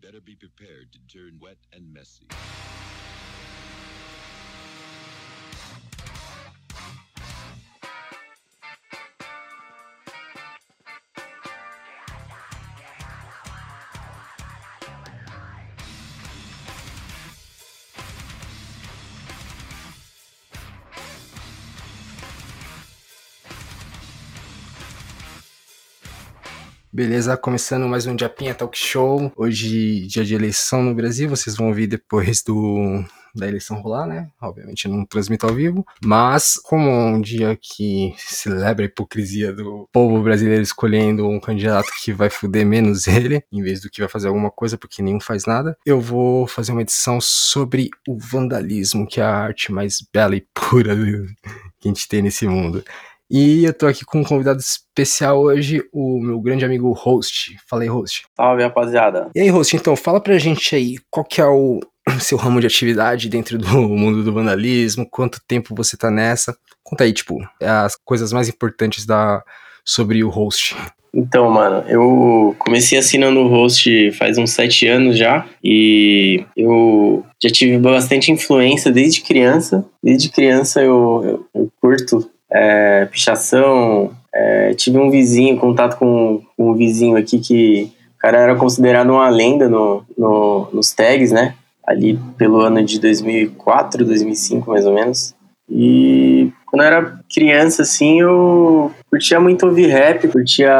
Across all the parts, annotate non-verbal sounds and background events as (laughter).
better be prepared to turn wet and messy. Beleza, começando mais um Japinha Talk Show. Hoje, dia de eleição no Brasil, vocês vão ouvir depois do da eleição rolar, né? Obviamente não transmito ao vivo, mas como é um dia que celebra a hipocrisia do povo brasileiro escolhendo um candidato que vai fuder menos (laughs) ele, em vez do que vai fazer alguma coisa, porque nenhum faz nada, eu vou fazer uma edição sobre o vandalismo, que é a arte mais bela e pura (laughs) que a gente tem nesse mundo. E eu tô aqui com um convidado especial hoje, o meu grande amigo Host. Fala aí, Host. Salve, rapaziada. E aí, Host, então, fala pra gente aí, qual que é o (clears throat) seu ramo de atividade dentro do (laughs) mundo do vandalismo, quanto tempo você tá nessa? Conta aí, tipo, as coisas mais importantes da sobre o Host. Então, mano, eu comecei assinando o host faz uns sete anos já e eu já tive bastante influência desde criança. Desde criança eu, eu, eu curto é, pichação. É, tive um vizinho, contato com, com, um vizinho aqui que o cara era considerado uma lenda no, no, nos tags, né? Ali pelo ano de 2004, 2005 mais ou menos. E quando eu era criança, assim, eu curtia muito ouvir rap, curtia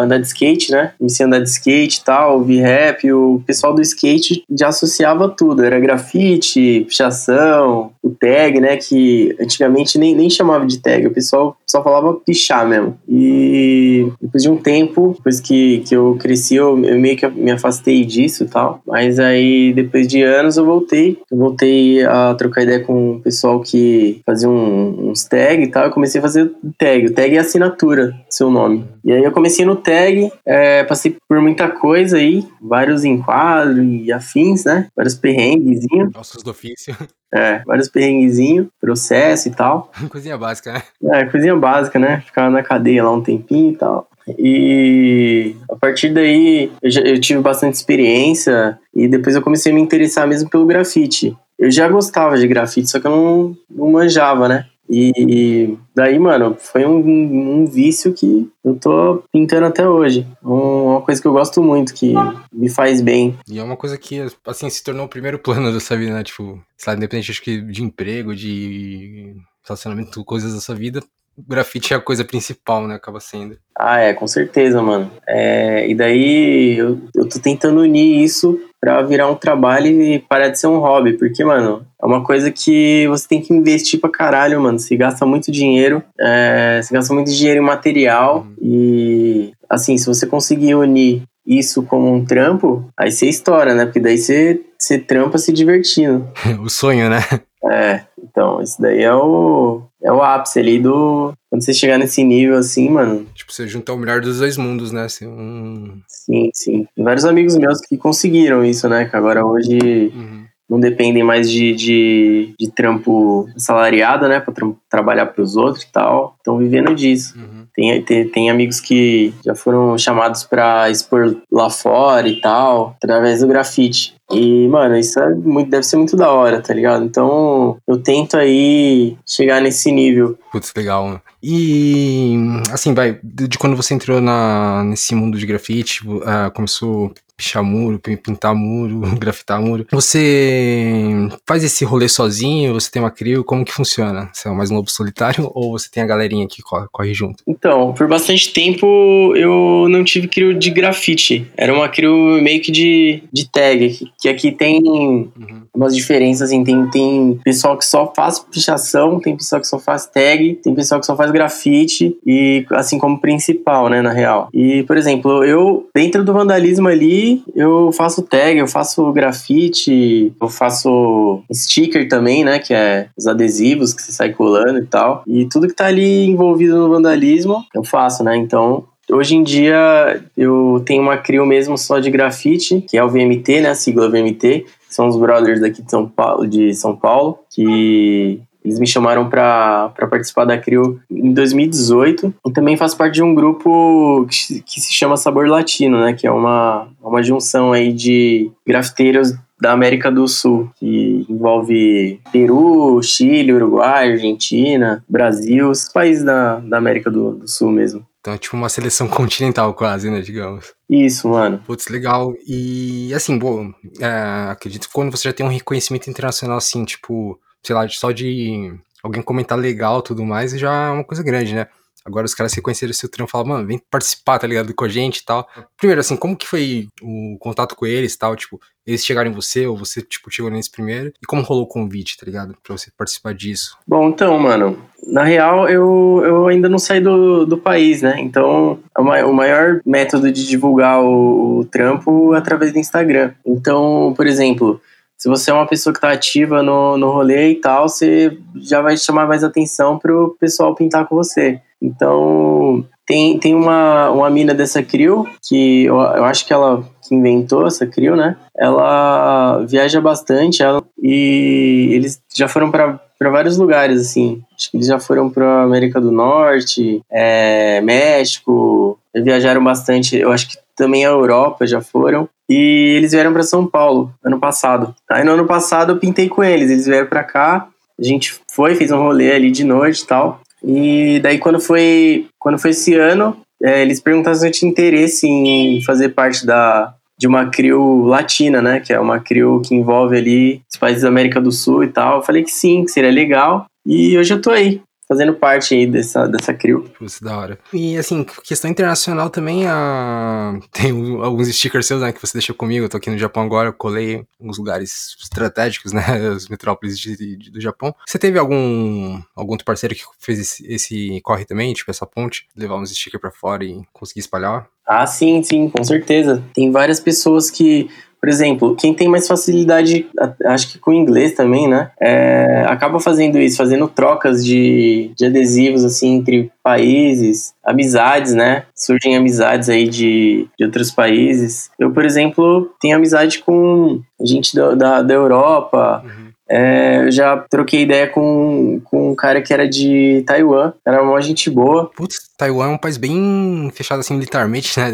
andar de skate, né? Comecei a andar de skate e tal, ouvir rap. O pessoal do skate já associava tudo. Era grafite, pichação, o tag, né? Que antigamente nem, nem chamava de tag. O pessoal só falava pichar mesmo. E depois de um tempo, depois que, que eu cresci, eu, eu meio que me afastei disso e tal. Mas aí, depois de anos, eu voltei. Eu voltei a trocar ideia com o pessoal que fazia um, uns tag e tal. Eu comecei a fazer tag. O tag é assinatura assinatura seu nome. E aí eu comecei no tag, é, passei por muita coisa aí, vários enquadros e afins, né? Vários perrenguezinhos. Ossos do ofício. É, vários perrenguezinhos, processo e tal. (laughs) coisinha básica, né? É, coisinha básica, né? Ficava na cadeia lá um tempinho e tal. E a partir daí eu, já, eu tive bastante experiência e depois eu comecei a me interessar mesmo pelo grafite. Eu já gostava de grafite, só que eu não, não manjava, né? E daí, mano, foi um, um vício que eu tô pintando até hoje. uma coisa que eu gosto muito, que me faz bem. E é uma coisa que, assim, se tornou o primeiro (laughs) plano da sua vida, né? Tipo, lá, independente acho que de emprego, de relacionamento, coisas da sua vida, grafite é a coisa principal, né? Acaba sendo. Ah, é, com certeza, mano. É, e daí eu, eu tô tentando unir isso para virar um trabalho e parar de ser um hobby, porque, mano, é uma coisa que você tem que investir pra caralho, mano. Você gasta muito dinheiro, é, você gasta muito dinheiro em material uhum. e, assim, se você conseguir unir isso como um trampo, aí você estoura, né? Porque daí você, você trampa se divertindo. (laughs) o sonho, né? É, então, isso daí é o, é o ápice ali do. Quando você chegar nesse nível assim, mano. Tipo, você juntar o melhor dos dois mundos, né? Assim, um... Sim, sim. Tem vários amigos meus que conseguiram isso, né? Que agora hoje. Uhum não dependem mais de, de, de trampo salariado, né, para tra trabalhar para os outros e tal, estão vivendo disso. Uhum. Tem, tem, tem, amigos que já foram chamados para expor lá fora e tal, através do grafite. E, mano, isso é muito, deve ser muito da hora, tá ligado? Então, eu tento aí chegar nesse nível. Putz, legal. E, assim, vai, de quando você entrou na, nesse mundo de grafite, uh, começou pichar muro, pintar muro, (laughs) grafitar muro. Você faz esse rolê sozinho? Você tem uma crew? Como que funciona? Você é mais um lobo solitário (laughs) ou você tem a galerinha que corre, corre junto? Então, por bastante tempo eu não tive crew de grafite. Era uma crew meio que de, de tag, que aqui tem uhum. umas diferenças, assim, tem, tem pessoal que só faz pichação, tem pessoal que só faz tag, tem pessoal que só faz grafite e assim como principal, né, na real. E, por exemplo, eu, dentro do vandalismo ali, eu faço tag, eu faço grafite, eu faço sticker também, né? Que é os adesivos que você sai colando e tal. E tudo que tá ali envolvido no vandalismo, eu faço, né? Então, Hoje em dia eu tenho uma crio mesmo só de grafite, que é o VMT, né? A sigla VMT. São os brothers daqui de São Paulo, de São Paulo que Eles me chamaram para participar da CRIO em 2018 e também faço parte de um grupo que, que se chama Sabor Latino, né? Que é uma, uma junção aí de grafiteiros da América do Sul, que envolve Peru, Chile, Uruguai, Argentina, Brasil, os países da, da América do, do Sul mesmo. Então é tipo uma seleção (laughs) continental quase, né, digamos. Isso, mano. Putz, legal. E assim, bom, é, acredito que quando você já tem um reconhecimento internacional assim, tipo, sei lá, só de alguém comentar legal tudo mais, já é uma coisa grande, né? Agora os caras reconheceram seu trampo e falaram, mano, vem participar, tá ligado, com a gente e tal. Primeiro, assim, como que foi o contato com eles e tal? Tipo, eles chegaram em você ou você, tipo, chegou neles primeiro? E como rolou o convite, tá ligado? Pra você participar disso? Bom, então, mano, na real, eu, eu ainda não saí do, do país, né? Então, o maior método de divulgar o, o trampo é através do Instagram. Então, por exemplo, se você é uma pessoa que está ativa no, no rolê e tal, você já vai chamar mais atenção pro pessoal pintar com você. Então, tem, tem uma, uma mina dessa CRIO, que eu, eu acho que ela que inventou essa CRIO, né? Ela viaja bastante ela, e eles já foram para vários lugares, assim. Acho que eles já foram para América do Norte, é, México, viajaram bastante. Eu acho que também a Europa já foram. E eles vieram para São Paulo ano passado. Aí no ano passado eu pintei com eles, eles vieram para cá. A gente foi, fez um rolê ali de noite e tal. E daí quando foi, quando foi esse ano, é, eles perguntaram se eu tinha interesse em fazer parte da, de uma CRIO latina, né? Que é uma CRIO que envolve ali os países da América do Sul e tal. Eu falei que sim, que seria legal. E hoje eu tô aí fazendo parte aí dessa, dessa crew. Putz, da hora. E assim, questão internacional também, a... (laughs) tem alguns stickers seus, né, que você deixou comigo, eu tô aqui no Japão agora, eu colei alguns lugares estratégicos, (laughs) né, as metrópoles de, de, do Japão. Você teve algum, algum outro parceiro que fez esse, esse corre também, tipo essa ponte, levar uns stickers pra fora e conseguir espalhar? Ah, sim, sim, com certeza. Tem várias pessoas que por exemplo, quem tem mais facilidade, acho que com inglês também, né? É, acaba fazendo isso, fazendo trocas de, de adesivos, assim, entre países, amizades, né? Surgem amizades aí de, de outros países. Eu, por exemplo, tenho amizade com gente da, da, da Europa, uhum. É, eu já troquei ideia com, com um cara que era de Taiwan, era uma gente boa. Putz, Taiwan é um país bem fechado assim militarmente, né?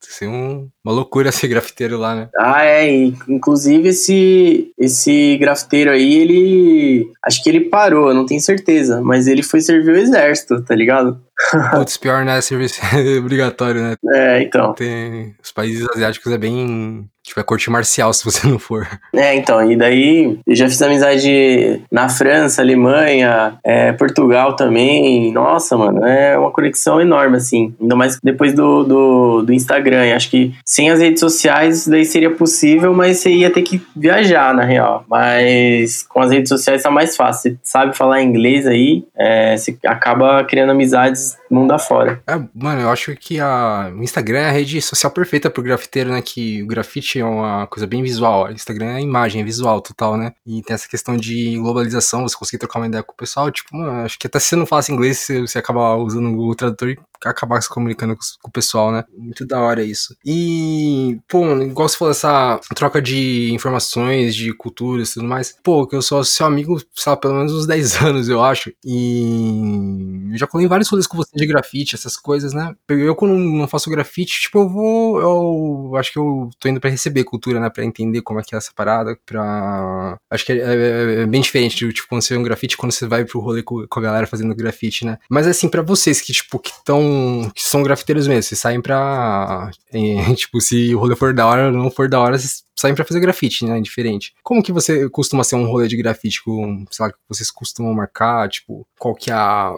Ser um, uma loucura ser grafiteiro lá, né? Ah, é. Inclusive esse, esse grafiteiro aí, ele. Acho que ele parou, não tenho certeza, mas ele foi servir o exército, tá ligado? (laughs) Putz, pior, né? Serviço (laughs) obrigatório, né? É, então. Tem, os países asiáticos é bem Tipo, é corte marcial (laughs) se você não for. É, então, e daí eu já fiz amizade na França, Alemanha, é, Portugal também. Nossa, mano, é uma conexão enorme, assim. Ainda mais depois do, do, do Instagram. acho que sem as redes sociais isso daí seria possível, mas você ia ter que viajar, na real. Mas com as redes sociais tá mais fácil. Você sabe falar inglês aí, é, você acaba criando amizades mundo afora. É, mano, eu acho que a, o Instagram é a rede social perfeita pro grafiteiro, né? Que o grafite é uma coisa bem visual. O Instagram é imagem, é visual total, né? E tem essa questão de globalização, você conseguir trocar uma ideia com o pessoal. Tipo, mano, acho que até se você não fala inglês, você, você acaba usando o tradutor e acabar se comunicando com, o pessoal, né? Muito da hora isso. E, pô, igual você falou, essa troca de informações, de culturas e tudo mais. Pô, que eu sou seu amigo, lá, pelo menos uns (laughs) 10 anos, eu acho. E eu já colei vários rolês com você de grafite, essas coisas, né? Eu, quando não faço grafite, tipo, eu vou. Eu acho que eu tô indo pra receber cultura, né? Pra entender como é que é essa parada. Pra. Acho que é, é, é bem diferente, tipo, quando você vê um grafite, quando você vai pro rolê com, com a galera fazendo grafite, né? Mas assim, para vocês que, tipo, que estão que são grafiteiros mesmo. Vocês saem pra. (laughs) tipo, se o rolê for da hora ou não for da hora, vocês saem pra fazer grafite, né? Diferente. Como que você costuma ser um rolê de grafite com, sei lá, que vocês costumam marcar? Tipo, qual que é a,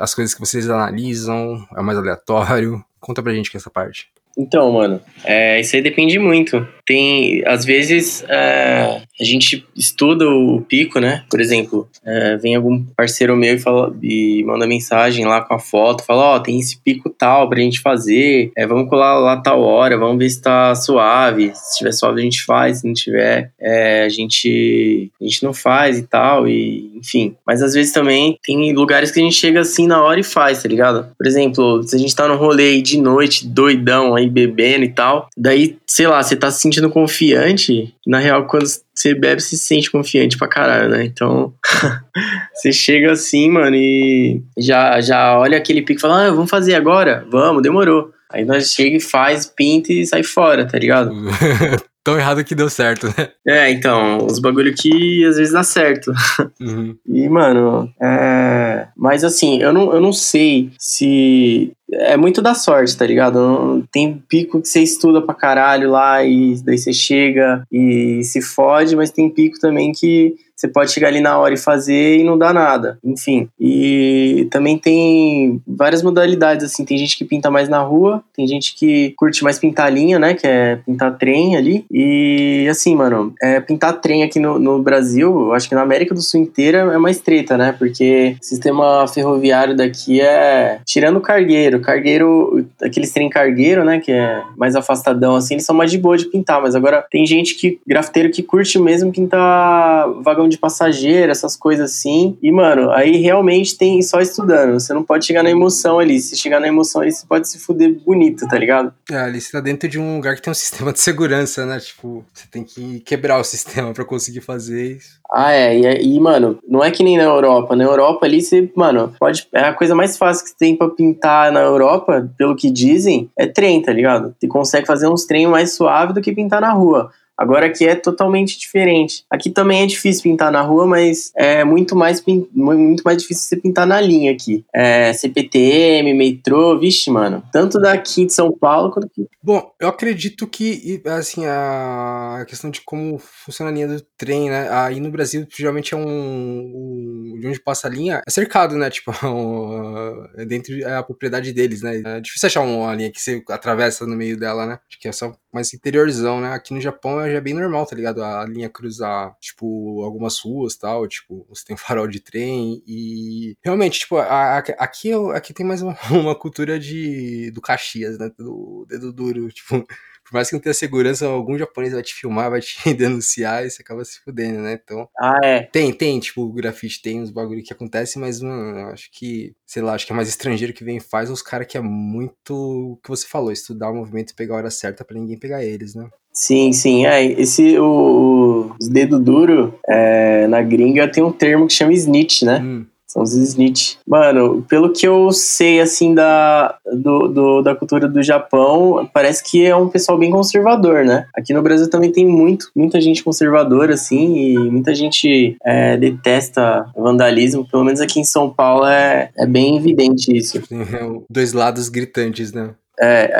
as coisas que vocês analisam? É mais aleatório? Conta pra gente que é essa parte. Então, mano, é, isso aí depende muito. Tem, às vezes, é, a gente estuda o pico, né? Por exemplo, é, vem algum parceiro meu e, fala, e manda mensagem lá com a foto, fala, ó, oh, tem esse pico tal pra gente fazer, é, vamos colar lá tal hora, vamos ver se tá suave. Se tiver suave a gente faz, se não tiver, é, a, gente, a gente não faz e tal, e enfim. Mas às vezes também tem lugares que a gente chega assim na hora e faz, tá ligado? Por exemplo, se a gente tá no rolê de noite, doidão, aí bebendo e tal. Daí, sei lá, você tá se sentindo confiante. Na real, quando você bebe, você se sente confiante pra caralho, né? Então, (laughs) você chega assim, mano, e já, já olha aquele pique e fala: ah, vamos fazer agora? Vamos, demorou. Aí nós chega e faz, pinta e sai fora, tá ligado? (laughs) Tão errado que deu certo, né? É, então, os bagulho que às vezes dá certo. (laughs) Uhum. E, mano, é... Mas assim, eu não, eu não sei se. É muito da sorte, tá ligado? Tem pico que você estuda pra caralho lá e daí você chega e se fode, mas tem pico também que você pode chegar ali na hora e fazer e não dá nada. Enfim. E também tem várias modalidades, assim. Tem gente que pinta mais na rua, tem gente que curte mais pintar linha, né? Que é pintar trem ali. E assim, mano, é, pintar trem aqui no, no Brasil, acho que na América do Sul inteira é mais treta, né? Porque o sistema ferroviário daqui é. Tirando o cargueiro, cargueiro, aqueles trem cargueiro, né? Que é mais afastadão, assim, eles são mais de boa de pintar. Mas agora tem gente que, grafiteiro, que curte mesmo pintar vagão de passageiro, essas coisas assim. E, mano, aí realmente tem só estudando. Você não pode chegar na emoção ali. Se chegar na emoção ali, você pode se fuder bonito, tá ligado? É, ali você tá dentro de um lugar que tem um (laughs) sistema de segurança, né? Tipo, você tem que quebrar o sistema pra conseguir fazer isso. Ah, é. E, e, mano, não é que nem na Europa. Na Europa ali, você, mano, pode. É a coisa mais fácil que você tem pra pintar na Europa, pelo que dizem, é trem, tá ligado? Você consegue fazer uns trem mais suave do que pintar na rua. Agora aqui é totalmente diferente. Aqui também é difícil pintar na rua, mas é muito mais, muito mais difícil você pintar na linha aqui. É CPTM, metrô, vixe, mano. Tanto daqui de São Paulo quanto aqui. Bom, eu acredito que, assim, a questão de como funciona a linha do trem, né? Aí no Brasil, geralmente é um. de onde passa a linha, é cercado, né? Tipo, (laughs) um, é dentro é a propriedade deles, né? É difícil achar uma linha que você atravessa no meio dela, né? Acho que é só mais interiorzão, né? Aqui no Japão é já bem normal, tá ligado? A linha cruzar, tipo, algumas ruas tal, tipo, você tem um farol de trem e. Realmente, tipo, a- a- aqui, aqui tem mais (laughs) uma, uma cultura de, do Caxias, né? Do dedo duro, (laughs) tipo. Por mais que não tenha segurança, algum japonês vai te filmar, vai te (laughs) denunciar e você acaba se fudendo, né? Então, Ah, é. tem, tem, tipo, grafite tem uns bagulho que acontece, mas, mano, acho que, sei lá, acho que é mais estrangeiro que vem e faz, os caras que é muito o que você falou, estudar o movimento e pegar a hora certa pra ninguém pegar eles, né? Sim, sim. É, esse, o, os dedos duros, é, na gringa tem um termo que chama snitch, né? Hum, São os snitch. Mano, pelo que eu sei, assim, da, do, do- da cultura do Japão, parece que é um pessoal bem conservador, né? Aqui no Brasil também tem muito, muita gente conservadora, assim, e muita gente é, detesta vandalismo. Pelo menos aqui em São Paulo é, é bem evidente isso. é, (laughs) dois lados gritantes, né? É,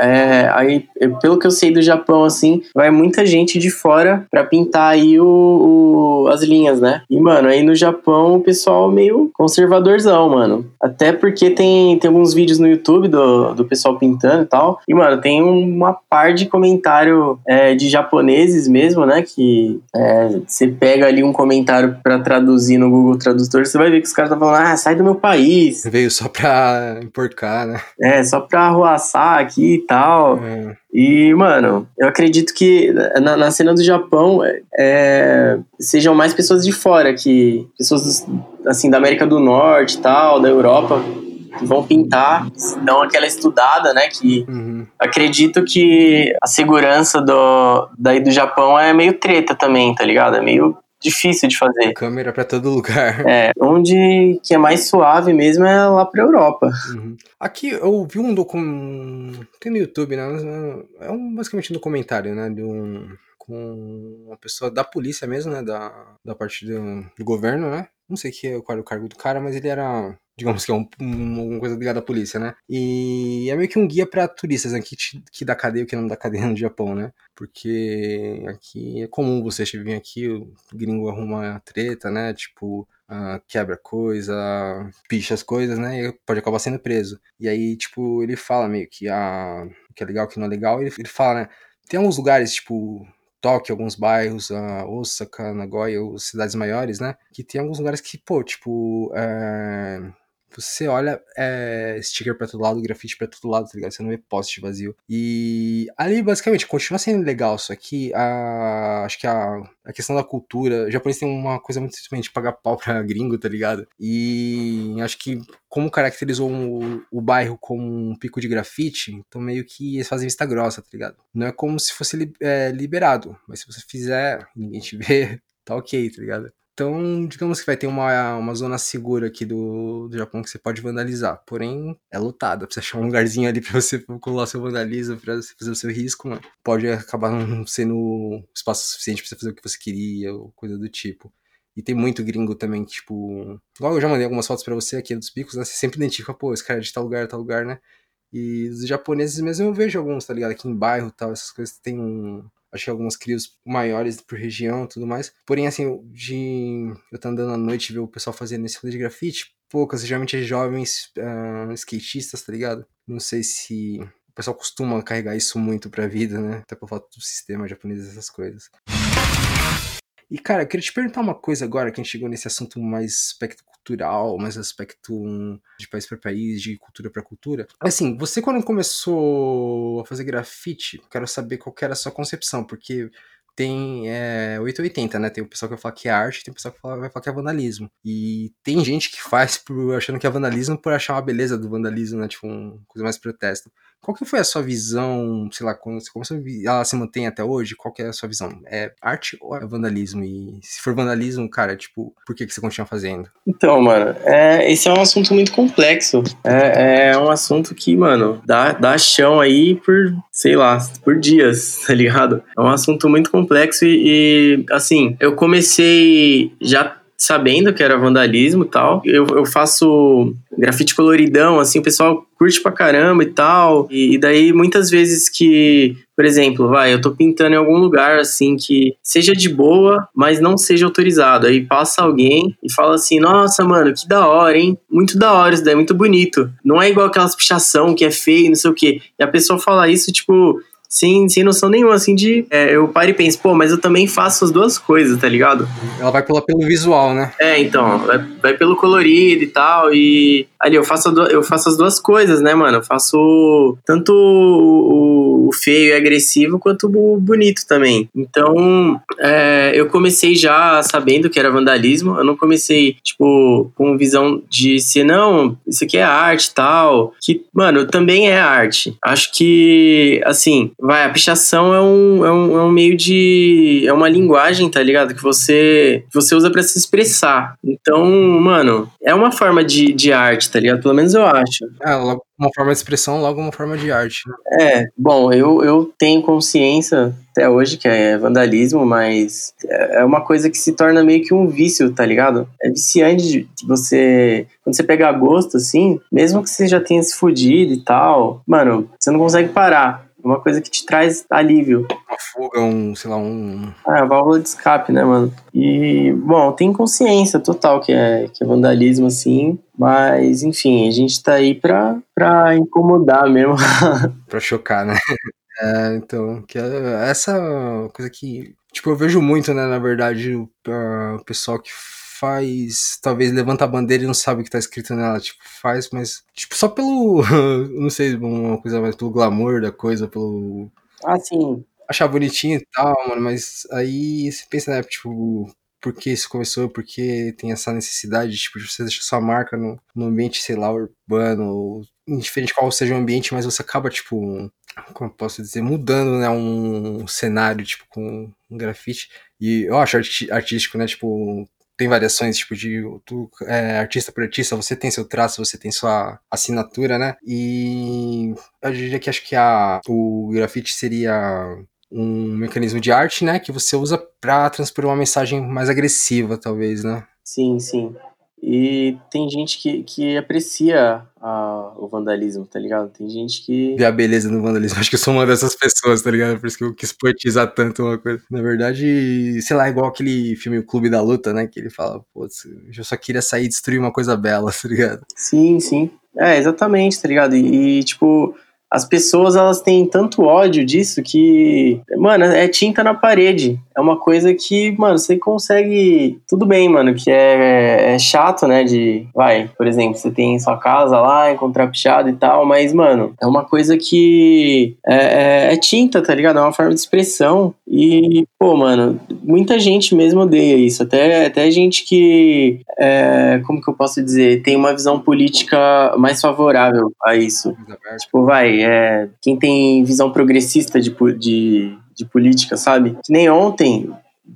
é, aí, pelo que eu sei do Japão, assim, vai muita gente de fora pra pintar aí o, o- as linhas, né? E, mano, aí no Japão o pessoal meio conservadorzão, mano. Até porque tem, tem alguns vídeos no YouTube do, do pessoal pintando e tal. E, mano, tem uma par de comentário é, de japoneses mesmo, né? Que é, você pega ali um comentário pra traduzir no Google Tradutor, você vai ver que os caras estão falando, ah, sai do meu país. Veio só pra emporcar, né? É, só pra arruaçar aqui e tal. E, mano, eu acredito que na, na cena do Japão é, sejam mais pessoas de fora, que pessoas assim da América do Norte e tal, da Europa, que vão pintar, dão aquela estudada, né? Que uhum. acredito que a segurança do, daí do Japão é meio treta também, tá ligado? É meio difícil de fazer. Câmera pra todo lugar. É, onde que é mais suave mesmo é lá pra Europa. Uhum. Aqui eu vi um documentário. Tem no YouTube, né? É um, basicamente um documentário, né? De um. Com uma pessoa da polícia mesmo, né? Da, da parte do, do governo, né? Não sei que, qual era o cargo do cara, mas ele era. Digamos que é um, um- alguma coisa ligada à polícia, né? E é meio que um guia pra turistas aqui que, que dá cadeia o que não dá cadeia no Japão, né? Porque aqui é comum você vir aqui, o gringo arruma treta, né? Tipo, ah, quebra coisa, picha as coisas, né? E pode acabar sendo preso. E aí, tipo, ele fala meio que ah, o que é legal, o que não é legal. Ele, ele fala, né? Tem alguns lugares, tipo, Tóquio, alguns bairros, ah, Osaka, Nagoya, cidades maiores, né? Que tem alguns lugares que, pô, tipo, é, você olha é, sticker pra todo lado, grafite pra todo lado, tá ligado? Você não vê post vazio. E ali, basicamente, continua sendo legal, só que a, acho que a, a questão da cultura, o japonês tem uma coisa muito simplesmente pagar pau (laughs) pra gringo, tá ligado? E acho que como caracterizou o, o bairro como um pico de grafite, então meio que eles fazem vista grossa, tá ligado? Não é como se fosse é, liberado, mas se você fizer, ninguém te vê, (laughs) tá ok, tá ligado? Então, digamos que vai ter uma, uma zona segura aqui do, do Japão que você pode vandalizar. Porém, é lotada. Precisa achar um lugarzinho ali pra você colar seu vandalismo, pra você fazer o seu risco. Pode acabar não sendo espaço suficiente pra você fazer o que você queria, ou coisa do tipo. E tem muito gringo também, tipo. Igual eu já mandei algumas fotos para você aqui dos picos, né? Você sempre identifica, pô, esse cara é de tal lugar, tal lugar, né? E os japoneses mesmo eu vejo alguns, tá ligado? Aqui em bairro tal, essas coisas tem um, que algumas crios maiores por região tudo mais. Porém, assim, de eu tá andando à noite e ver o pessoal fazendo esse rolê de grafite, poucas, geralmente é jovens uh, skatistas, tá ligado? Não sei se o pessoal costuma carregar isso muito pra vida, né? Até por falta do sistema japonês, essas coisas. E, cara, eu queria te perguntar uma coisa agora, que a gente chegou nesse assunto mais aspecto cultural, mais aspecto de país para país, de cultura para cultura. Assim, você quando começou a fazer grafite, quero saber qual era a sua concepção, porque tem é, 880, né? Tem o pessoal que vai falar que é arte, tem o pessoal que vai falar que é vandalismo. E tem gente que faz por achando que é vandalismo por achar uma beleza do vandalismo, né? Tipo, uma coisa mais protesto. Qual que foi a sua visão, sei lá, começou a ela se mantém até hoje? Qual que é a sua visão? É arte ou é vandalismo? E se for vandalismo, cara, tipo, por que, que você continua fazendo? Então, mano, é, esse é um assunto muito complexo. É, é um assunto que, mano, dá, dá chão aí por, sei lá, por dias, (laughs) tá ligado? É um assunto muito complexo e, e assim, eu comecei já sabendo que era vandalismo e tal. Eu, eu faço grafite coloridão, assim, o pessoal curte pra caramba e tal. E, e, daí, muitas vezes que, por exemplo, vai, eu tô pintando em algum lugar, assim, que seja de boa, mas não seja autorizado. Aí passa alguém e fala assim, nossa, mano, que da hora, hein? Muito da hora isso daí, muito bonito. Não é igual aquelas pichação que é feio, não sei o quê. E a pessoa fala isso, tipo sem, sem noção nenhuma, assim, de. É, eu paro e penso, pô, mas eu também faço as duas coisas, tá ligado? Ela vai pela, pelo visual, né? É, então, vai, vai pelo colorido e tal. E ali eu faço, eu faço as duas coisas, né, mano? Eu faço tanto o, o feio e agressivo quanto o bonito também. Então, é, eu comecei já sabendo que era vandalismo. Eu não comecei, tipo, com visão de ser, não, isso aqui é arte tal. Que, mano, também é arte. Acho que, assim, vai, a pichação é um, é um, é um meio de. É uma linguagem, tá ligado? Que você, que você usa para se expressar. Então, mano, é uma forma de, de arte, tá ligado? Pelo menos eu acho. É, logo uma forma de expressão, logo uma forma de arte. Né? É, bom, eu, eu tenho consciência até hoje que é vandalismo, mas é uma coisa que se torna meio que um vício, tá ligado? É viciante de você. Quando você pegar gosto, assim, mesmo que você já tenha se fudido e tal, mano, você não consegue parar uma coisa que te traz alívio. Uma fuga, um, sei lá, um. Ah, válvula de escape, né, mano? E, bom, tem consciência total que é, que é vandalismo, assim, mas, enfim, a gente tá aí pra, pra incomodar mesmo. (laughs) pra chocar, né? (laughs) É, então, que é essa coisa que, tipo, eu vejo muito, né, na verdade, o, o pessoal que faz, talvez levanta a bandeira e não sabe o que tá escrito nela, tipo, faz, mas, tipo, só pelo, (laughs) não sei, uma coisa mais pelo glamour da coisa, pelo... Ah, sim. Achar bonitinho e tal, mano, mas aí você pensa, né, tipo, por que isso começou, porque tem essa necessidade, tipo, de você deixar sua marca no, no ambiente, sei lá, urbano, indiferente qual seja o ambiente, mas você acaba, tipo, como posso dizer, mudando, né, um cenário, tipo, com um grafite. E eu acho artístico, né, tipo, tem variações, tipo, de tu, é, artista por artista, você tem seu traço, você tem sua assinatura, né? E eu diria que acho que a, o grafite seria um mecanismo de arte, né? Que você usa para transpor uma mensagem mais agressiva, talvez, né? Sim, sim. E tem gente que, que aprecia a, o vandalismo, tá ligado? Tem gente que. Vê a beleza no vandalismo. (laughs) Acho que eu sou uma dessas pessoas, tá ligado? Por isso que eu quis poetizar tanto uma coisa. Na verdade, sei lá, igual aquele filme O Clube da Luta, né? Que ele fala, pô, eu só queria sair e destruir uma coisa bela, (laughs) tá ligado? Sim, sim. É, exatamente, tá ligado? E, e tipo, as pessoas elas têm tanto ódio disso que, mano, é tinta na parede. É uma coisa que, mano, você consegue. Tudo bem, mano, que é, é chato, né? De. Vai, por exemplo, você tem sua casa lá, encontrar pichado e tal, mas, mano, é uma coisa que. É, é, é tinta, tá ligado? É uma forma de expressão. E, pô, mano, muita gente mesmo odeia isso. Até, até gente que. É, como que eu posso dizer? Tem uma visão política mais favorável a isso. Tipo, vai, é, quem tem visão progressista de, de, de política, sabe? Que nem ontem,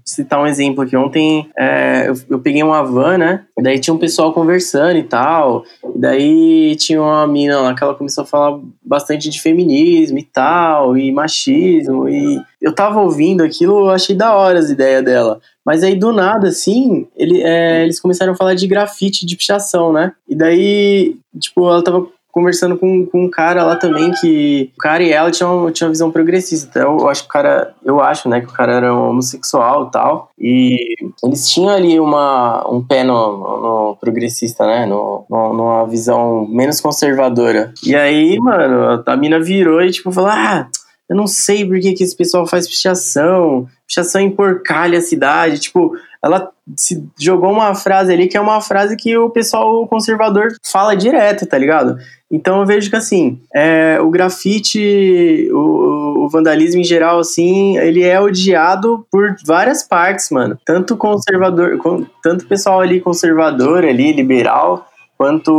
citar um exemplo aqui. Ontem é, eu, eu, peguei uma van, né? E daí tinha um pessoal conversando e tal. E daí tinha uma mina lá que ela começou a falar bastante de feminismo e tal, e machismo. E eu tava ouvindo aquilo, achei da hora as ideias dela. Mas aí, do nada, assim, ele, é, eles começaram a falar de grafite, de pichação, né? E daí, tipo, ela tava conversando com, com um cara lá também que o cara e ela tinham, tinham uma visão progressista. Eu, acho que o cara, eu acho, né, que o cara era homossexual e tal. E eles tinham ali uma, um pé no, no progressista, né, no, no, numa visão menos conservadora. E aí, mano, a mina virou e tipo falou: ah, eu não sei por que, que esse pessoal faz pichação, pichação emporcalha a cidade, tipo, ela se jogou uma frase ali que é uma frase que o pessoal conservador fala direto, tá ligado? Então eu vejo que assim, é, o grafite, o, o, vandalismo em geral, assim, ele é odiado por várias partes, mano. Tanto conservador, tanto pessoal ali conservador, ali, liberal, quanto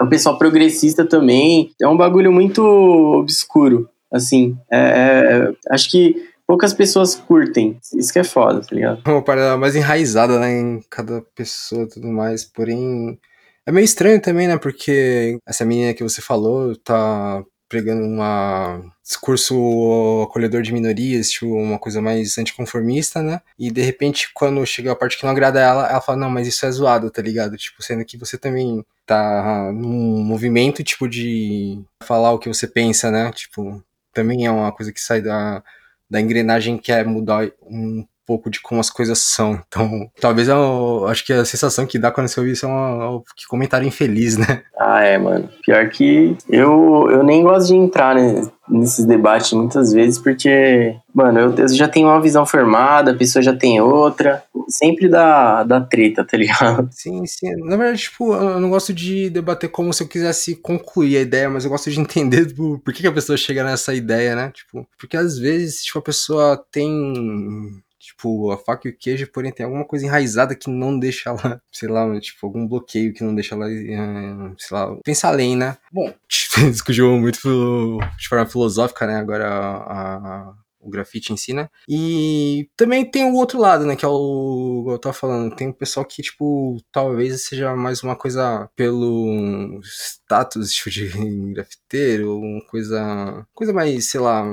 o pessoal progressista também. É um bagulho muito obscuro, assim. É, é acho que poucas pessoas curtem. Isso que é foda, tá ligado? Uma parada mais enraizada, né, em cada pessoa e tudo mais. Porém, é meio estranho também, né, porque essa menina que você falou tá pregando um discurso acolhedor de minorias, tipo, uma coisa mais anticonformista, né? E de repente, quando chega a parte que não agrada ela, ela fala, não, mas isso é zoado, tá ligado? Tipo, sendo que você também tá num movimento, tipo, de falar o que você pensa, né? Tipo, também é uma coisa que sai da, da engrenagem que é mudar um pouco de como as coisas são. (laughs) Então, talvez eu acho que a sensação que dá quando você ouve isso é um, um que comentário infeliz, né? Ah, é, mano. Pior que eu, eu nem gosto de entrar né, nesses debates muitas vezes, porque, mano, eu, eu, já tenho uma visão formada, a pessoa já tem outra. Sempre dá, dá treta, tá ligado? (laughs) Sim, sim. Na verdade, tipo, eu não gosto de debater como se eu quisesse concluir a ideia, mas eu gosto de entender (laughs) tipo, por que, que a pessoa chega nessa ideia, né? Tipo, porque às vezes, tipo, a pessoa tem tipo, a faca e o queijo, porém tem alguma coisa enraizada que não deixa ela, (laughs) sei lá, tipo, algum bloqueio que não deixa ela, eh, sei lá, pensar além, né? Bom, (laughs) discutiu muito de forma filosófica, né? Agora a, o grafite em si, né? E também tem o outro lado, né? Que é o. Eu tava falando, tem o pessoal que, tipo, talvez seja mais uma coisa pelo status tipo, de (laughs) grafiteiro, uma coisa. coisa mais, sei lá,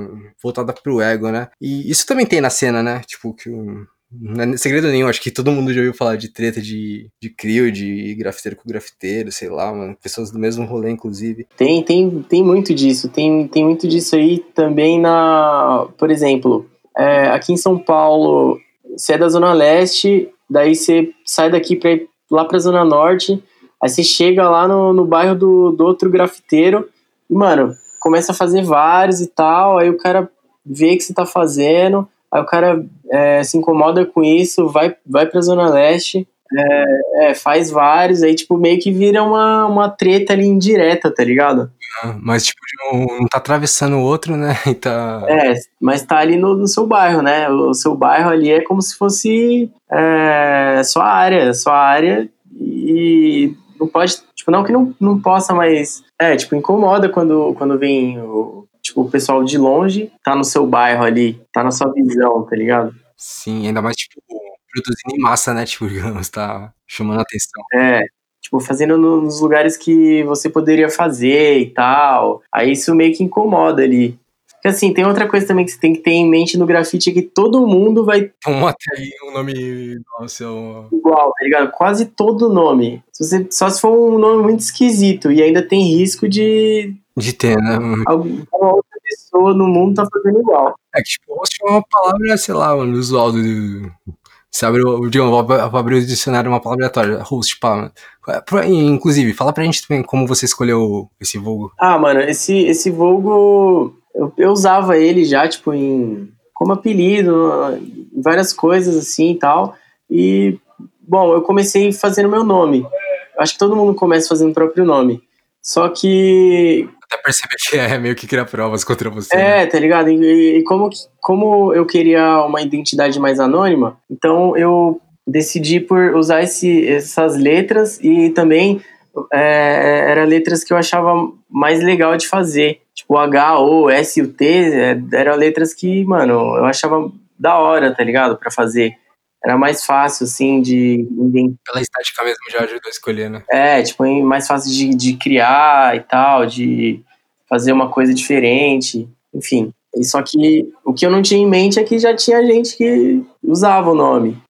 voltada pro ego, né? E isso também tem na cena, né? Tipo, que o não é segredo nenhum, acho que todo mundo já ouviu falar de treta de, de crio, de grafiteiro com grafiteiro, sei lá, mano, pessoas do mesmo rolê, inclusive. Tem, tem, tem muito disso, tem, tem muito disso aí também na. Por exemplo, é, aqui em São Paulo, você é da Zona Leste, daí você sai daqui pra ir lá pra Zona Norte, aí você chega lá no, no bairro do, do outro grafiteiro, e, mano, começa a fazer vários e tal, aí o cara vê que você tá fazendo Aí o cara é, se incomoda com isso, vai, vai pra Zona Leste, é, é, faz vários, aí, tipo, meio que vira uma, uma treta ali indireta, tá ligado? Ah, mas, tipo, não, tá atravessando o outro, né? (laughs) E tá... É, mas tá ali no, no, seu bairro, né? O seu bairro ali é como se fosse é, sua área, sua área e não pode, tipo, não que não, não possa, mas, é, tipo, incomoda quando, quando vem o, tipo, o pessoal de longe tá no seu bairro ali, tá na sua visão, tá ligado? Sim, ainda mais, tipo, produzindo em massa, né? Tipo, (laughs) digamos, tá chamando a atenção. É, tipo, fazendo nos lugares que você poderia fazer e tal. Aí isso meio que incomoda ali. Porque assim, tem outra coisa também que você tem que ter em mente no grafite é que todo mundo vai. Vamos até aí um nome nosso. Igual, tá ligado? Quase todo nome. Se você, só se for um nome muito esquisito e ainda tem risco de. De ter, né? Alguma outra pessoa no mundo tá fazendo igual. É que, tipo, host é uma palavra, sei lá, usual do, Você abre o, digamos, vou ab- vou abrir o dicionário, uma palavra aleatória, host, pá. Pra- Inclusive, fala pra gente também como você escolheu esse vulgo. Ah, mano, esse, esse vulgo, eu, eu usava ele já, tipo, em, como apelido, em várias coisas assim e tal. E, bom, eu comecei fazendo meu nome. Acho que todo mundo começa fazendo o próprio nome. Só que Até perceber que é meio que criar provas contra você. né? É, tá ligado? E, e como, como eu queria uma identidade mais anônima, então eu decidi por usar esse, essas letras e também é, eram letras que eu achava mais legal de fazer. Tipo, H, O, S e o T é, eram letras que, mano, eu achava da hora, tá ligado? Pra fazer. Era mais fácil, assim, de Pela estética mesmo já ajudou a escolher, né? é, tipo, é mais fácil de, de criar e tal, de fazer uma coisa diferente, enfim. E só que o que eu não tinha em mente é que já tinha gente que usava o nome.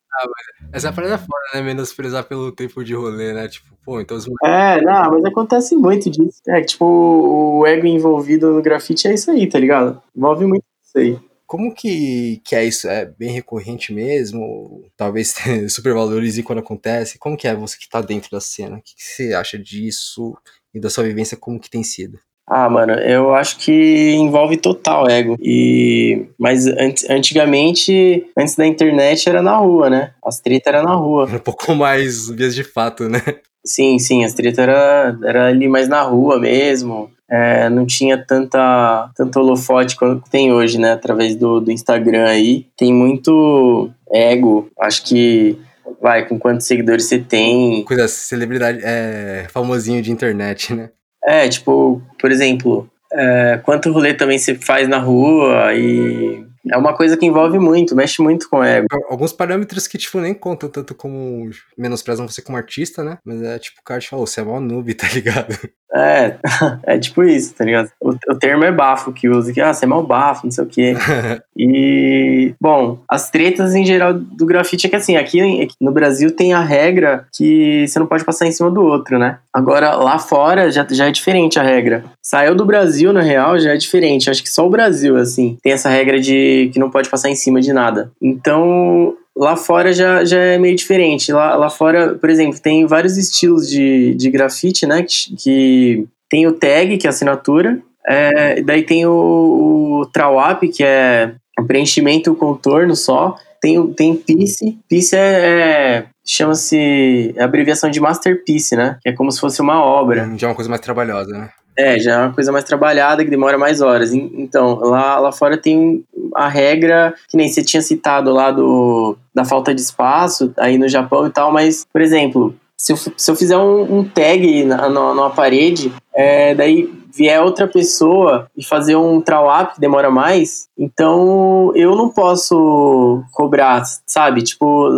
Essa é a parada fora, né? Menosprezar pelo tempo de rolê, né? Tipo, pô, então os. É, não, mas acontece muito disso. É, tipo, o ego envolvido no grafite é isso aí, tá ligado? Envolve muito isso aí. Como que, que é isso? É bem recorrente mesmo? Talvez (laughs) supervalorize quando acontece? Como que é você que tá dentro da cena? O que, que você acha disso? E da sua vivência, como que tem sido? Ah, mano, eu acho que envolve total ego. E mas ant- antigamente, antes da internet era na rua, né? As tretas era na rua. Um pouco (laughs) mais vias de fato, né? Sim, sim, as tretas era, era ali mais na rua mesmo. É, não tinha tanta, tanto holofote quanto tem hoje, né? Através do, do Instagram aí. Tem muito ego. Acho que, vai, com quantos seguidores você tem. Coisa, celebridade, é, famosinho de internet, né? É, tipo, por exemplo, é, quanto rolê também você faz na rua e. É uma coisa que envolve muito, mexe muito com o ego. Alguns parâmetros que, tipo, nem contam tanto como menosprezam você como artista, né? Mas é tipo, o cara te fala, "Ô, você é mó noob, (laughs) tá ligado? É, (laughs) é tipo isso, tá ligado? O, o termo é bafo que usa, que ah, você é mal bafo, não sei o quê. (laughs) E, bom, as tretas em geral do grafite é que assim, aqui, aqui no Brasil tem a regra que você não pode passar em cima do outro, né? Agora, lá fora já, já é diferente a regra. Saiu do Brasil, na real, já é diferente. Acho que só o Brasil, assim, tem essa regra de que não pode passar em cima de nada. Então, lá fora já, já é meio diferente. Lá, lá fora, por exemplo, tem vários estilos de, de grafite, né? Que, que tem o tag, que é a assinatura. É, daí tem o, o trawap, que é preenchimento contorno só. Tem, tem piece. Piece é, é- chama-se é abreviação de masterpiece, né? Que é como se fosse uma obra. Já é uma coisa mais trabalhosa, né? É, já é uma coisa mais trabalhada, que demora mais horas. En- Então, lá, lá fora tem a regra, que nem você tinha citado lá do, da falta de espaço, aí no Japão e tal, mas, por exemplo, se eu, se eu fizer um, um tag na, na, numa parede, é, daí vier outra pessoa e fazer um trawap que demora mais, então eu não posso cobrar, sabe? Tipo,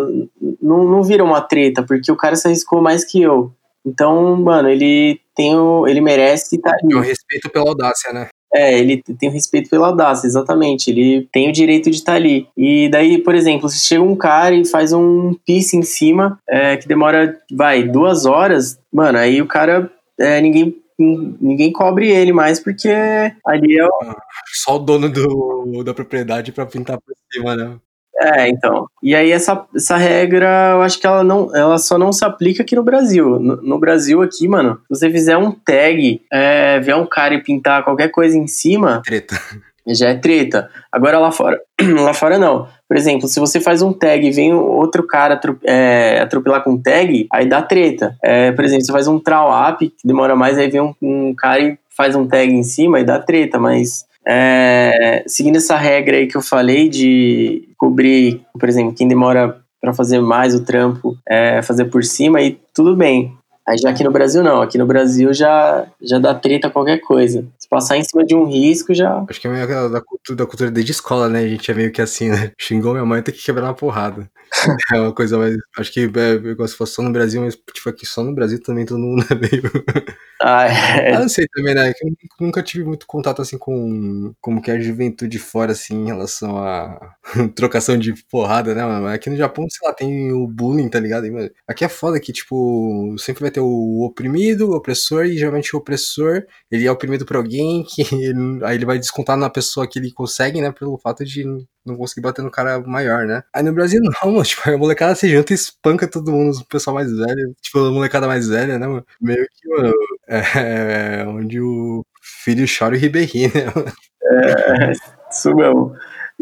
não, não vira uma treta, porque o cara se arriscou mais que eu. Então, mano, ele tem o, ele merece estar ali. É um respeito pela audácia, né? É, ele tem o respeito pela audácia, exatamente. Ele tem o direito de estar ali. E daí, por exemplo, se chega um cara e faz um piece em cima, é, que demora, vai, duas horas, mano, aí o cara, é, ninguém, ninguém cobre ele mais, porque ali é o. Só o dono do, da propriedade pra pintar por cima, né? É, então. E aí essa, essa regra, eu acho que ela, não, ela só não se aplica aqui no Brasil. No, no Brasil aqui, mano, se você fizer um tag, é, vier um cara e pintar qualquer coisa em cima, Treta. já é treta. Agora lá fora, (clears throat) lá fora não. Por exemplo, se você faz um tag e vem outro cara é, atropelar com tag, aí dá treta. É, por exemplo, você faz um trawap, que demora mais, aí vem um, um cara e faz um tag em cima e dá treta, mas é, seguindo essa regra aí que eu falei de cobrir, por exemplo, quem demora para fazer mais o trampo, é, fazer por cima, aí tudo bem. Aí já aqui no Brasil não, aqui no Brasil já, já dá treta qualquer coisa. Se passar em cima de um risco, já. Acho que é meio da cultura, da cultura desde escola, né? A gente é meio que assim, né? Xingou minha mãe, tem que quebrar uma porrada. (laughs) É uma coisa mais. Acho que é igual se fosse só no Brasil, mas tipo aqui só no Brasil também todo mundo (laughs) é meio. Ah, é, Ah, não sei também, né? Que eu nunca tive muito contato assim com como que é a juventude fora, assim, em relação a (laughs) trocação de porrada, né, mano? Aqui no Japão, sei lá, tem o bullying, tá ligado? Aqui é foda que, tipo, sempre vai ter o oprimido, o opressor, e geralmente o opressor, ele é oprimido por alguém, que ele- aí ele vai descontar na pessoa que ele consegue, né, pelo fato de não conseguir bater no cara maior, né? Aí no Brasil não, mano, (laughs) tipo, a molecada se junta e espanca todo mundo, o pessoal mais velho, tipo, a molecada mais velha, né, mano? Meio que, mano, é, onde o filho chora e ribeirinho, né, mano? É, isso mesmo.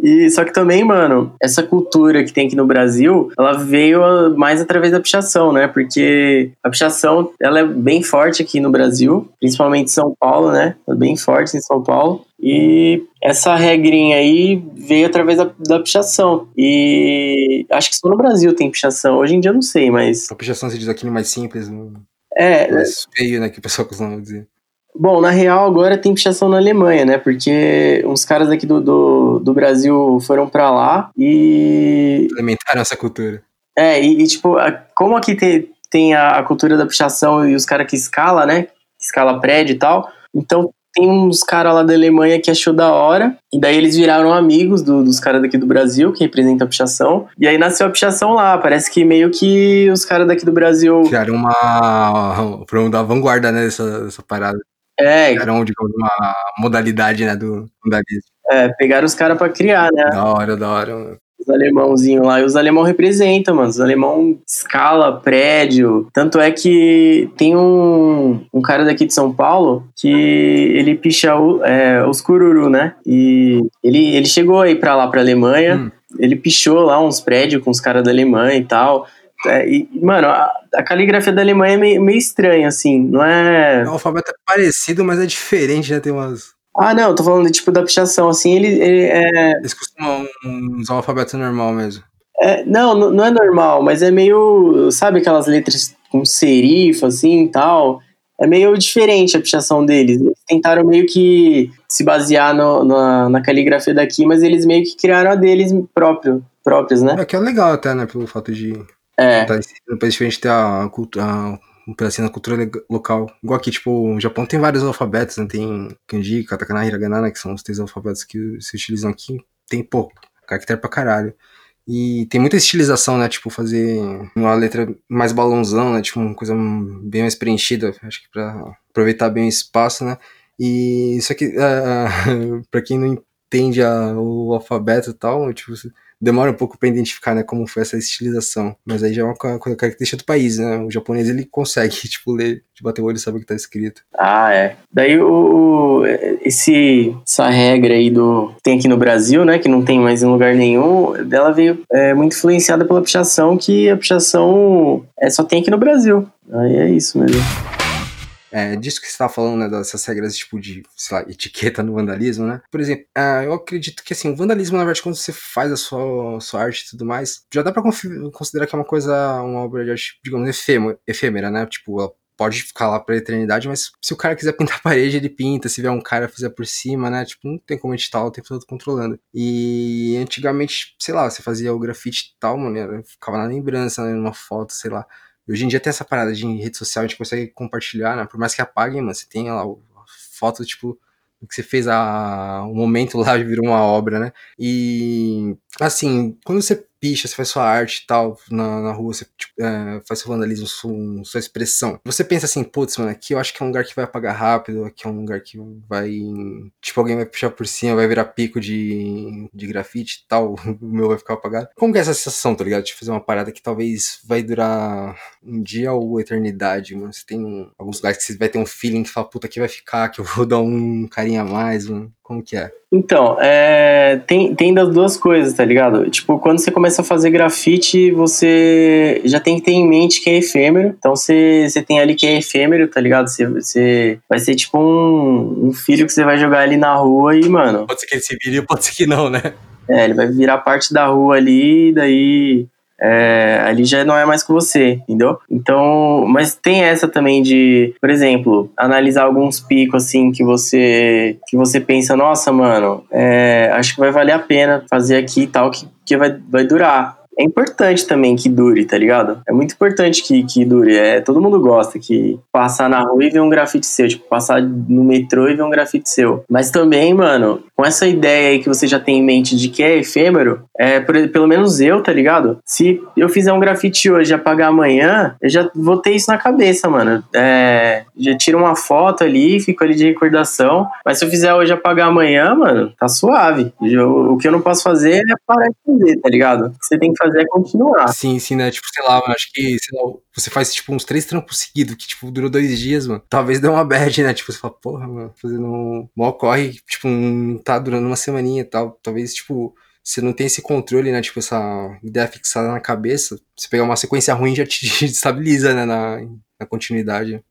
E só que também, mano, essa cultura que tem aqui no Brasil, ela veio mais através da pichação, né? Porque a pichação, ela é bem forte aqui no Brasil, principalmente em São Paulo, né? É bem forte em São Paulo. E essa regrinha aí veio através da, da pichação. E acho que só no Brasil tem pichação. Hoje em dia eu não sei, mas. A pichação se diz aqui mais simples, no... É. mais feio, né? Que o pessoal costuma dizer. Bom, na real agora tem pichação na Alemanha, né? Porque uns caras daqui do, do, do Brasil foram para lá e. Implementaram essa cultura. É, e, e tipo, como aqui tem, tem a, a, cultura da pichação e os caras que escala, né? Escala prédio e tal. Então tem uns caras lá da Alemanha que achou da hora, e daí eles viraram amigos do, dos caras daqui do Brasil, que representam a pichação, e aí nasceu a pichação lá. Parece que meio que os caras daqui do Brasil. Criaram uma. Pra da vanguarda, né, dessa, dessa parada. É. Era digamos, uma modalidade, né, do modalismo. É, pegaram os caras pra criar, né? Da hora, da hora, mano. Os alemãozinhos lá, e os alemão representam, mano. Os alemão escala prédio. Tanto é que tem um, um cara daqui de São Paulo que ele picha o, é, os cururu, né? E ele, ele chegou aí pra lá, pra Alemanha. Hum. Ele pichou lá uns prédios com os caras da Alemanha e tal. É, e, mano, a, a, caligrafia da Alemanha é meio, meio estranha, assim, não é. O alfabeto é parecido, mas é diferente, né? Tem umas. Ah, não, tô falando tipo da pichação, assim, ele, ele é. Eles costumam usar o alfabeto normal mesmo. É, não, não é normal, mas é meio. Sabe aquelas letras com serif, assim e tal? É meio diferente a pichação deles. Eles tentaram meio que se basear no, na, na caligrafia daqui, mas eles meio que criaram a deles próprio, próprios, né? É que é legal até, né? Pelo fato de é. Tá no país diferente ter a cultura. Um pedacinho da cultura local. Igual aqui, tipo, o Japão tem vários alfabetos, né? Tem kanji, katakana, hiragana, né? Que são os três alfabetos que se utilizam aqui. Tem, pô, caractere pra caralho. E tem muita estilização, né? Tipo, fazer uma letra mais balãozão, né? Tipo, uma coisa bem mais preenchida. Acho que pra aproveitar bem o espaço, né? E isso aqui, uh, (laughs) pra quem não entende a, o alfabeto e tal, tipo, demora um pouco para identificar, né, como foi essa estilização. Mas aí já é uma característica do país, né? O japonês ele consegue, (laughs) tipo, ler, bater o olho e saber o que tá escrito. Ah, é. Daí o esse essa regra aí do tem aqui no Brasil, né, que não tem mais em lugar nenhum, dela veio é, muito influenciada pela pichação, que a pichação é, só tem aqui no Brasil. Aí é isso mesmo. É, disso que você estava falando, né, dessas regras tipo de, sei lá, etiqueta no vandalismo, né? Por exemplo, é, eu acredito que assim, o vandalismo, na verdade, quando você faz a sua, sua arte e tudo mais, já dá pra considerar que é uma coisa, uma obra de arte, digamos, efêmera, né? Tipo, ela pode ficar lá pra eternidade, mas se o cara quiser pintar a parede, ele pinta. Se vier um cara fizer por cima, né? Tipo, não tem como estar o tempo todo controlando. E antigamente, sei lá, você fazia o grafite e tal, mano, ficava na lembrança, né? Numa foto, sei lá. Hoje em dia tem essa parada de rede social, a gente consegue compartilhar, né? Por mais que apaguem, mano, você tem lá a foto, tipo, que você fez a, o momento lá (laughs) virou uma obra, né? E assim, quando você picha, você faz sua arte e tal, na, na rua, você tipo, é, faz seu vandalismo, sua, sua expressão. Você pensa assim, putz, mano, aqui eu acho que é um lugar que vai apagar rápido, aqui é um lugar que vai. Tipo, alguém vai puxar por cima, vai virar pico de, de grafite e tal, (laughs) o meu vai ficar apagado. Como que é essa sensação, tá ligado? De fazer uma parada que talvez vai durar um dia ou eternidade, mano. Você tem alguns lugares que você vai ter um feeling que fala, puta, aqui vai ficar, que eu vou (laughs) dar um carinho a mais, mano. Como que é? Então, é, tem, tem das duas coisas, tá ligado? Tipo, quando você começa a fazer grafite, você já tem que ter em mente que é efêmero. Então, você, você tem ali que é efêmero, tá ligado? Você, você vai ser tipo um, um filho que você vai jogar ali na rua e, mano. Pode ser que ele se vire, pode ser que não, né? É, ele vai virar parte da rua ali, daí é, ali já não é mais com você, entendeu? Então, mas tem essa também de, por exemplo, analisar alguns picos assim que você que você pensa, nossa, mano, é, acho que vai valer a pena fazer aqui e tal, que, que vai, vai durar é importante também que dure, tá ligado? É muito importante que, que dure. É, todo mundo gosta que passar na rua e ver um grafite seu, tipo, passar no metrô e ver um grafite seu. Mas também, mano, com essa ideia aí que você já tem em mente de que é efêmero, é, por, pelo menos eu, tá ligado? Se eu fizer um grafite hoje e apagar amanhã, eu já vou ter isso na cabeça, mano. É, já tiro uma foto ali, fico ali de recordação. Mas se eu fizer hoje e apagar amanhã, mano, tá suave. Eu, o que eu não posso fazer é parar de fazer, tá ligado? Você tem que fazer é continuar. Sim, sim, né? Tipo, sei lá, acho que, sei lá, você faz, tipo, uns três trampos seguidos, que, tipo, durou dois dias, mano. Talvez dê uma bad, né? Tipo, você fala, porra, mano, fazendo um... Mal corre, tipo, não tá durando uma semaninha e tal. Talvez, tipo, você não tem esse controle, né? Tipo, essa ideia fixada na cabeça. Você pegar uma sequência ruim já te (laughs) estabiliza, né? Na, na continuidade.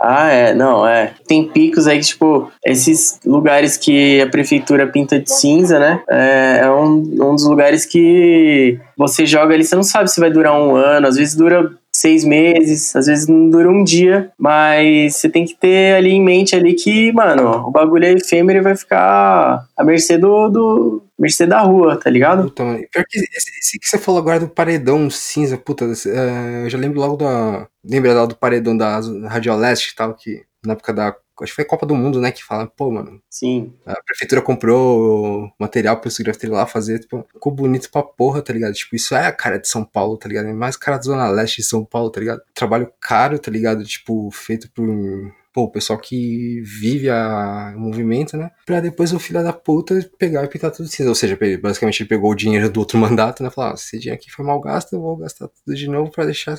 Ah, é, não, é. Tem picos aí que, tipo, esses lugares que a prefeitura pinta de cinza, né? É, é um, um dos lugares que você joga ali, você não sabe se vai durar um ano, às vezes dura seis meses, às vezes não dura um dia, mas você tem que ter ali em mente ali que, mano, o bagulho é efêmero e vai ficar à mercê do, do mercê da rua, tá ligado? Mano. Pior que esse, esse que você falou agora do paredão cinza, puta, é, eu já lembro logo da. Lembra lá do paredão da Rádio Leste e tal, que na época da acho que foi Copa do Mundo, né? Que fala, pô, mano. Sim. A prefeitura comprou material pro grafiteiro lá fazer, tipo, ficou bonito pra porra, tá ligado? Tipo, isso é a cara de São Paulo, tá ligado? É mais cara da Zona Leste de São Paulo, tá ligado? Trabalho caro, tá ligado? Tipo, feito por. Pô, o pessoal que vive a, o movimento, né? Pra depois o filho da puta pegar e pintar tudo cinza. Ou seja, basicamente ele pegou o dinheiro do outro (laughs) mandato, né? Falar, ah, esse dinheiro aqui foi mal gasto, eu vou gastar tudo de novo pra deixar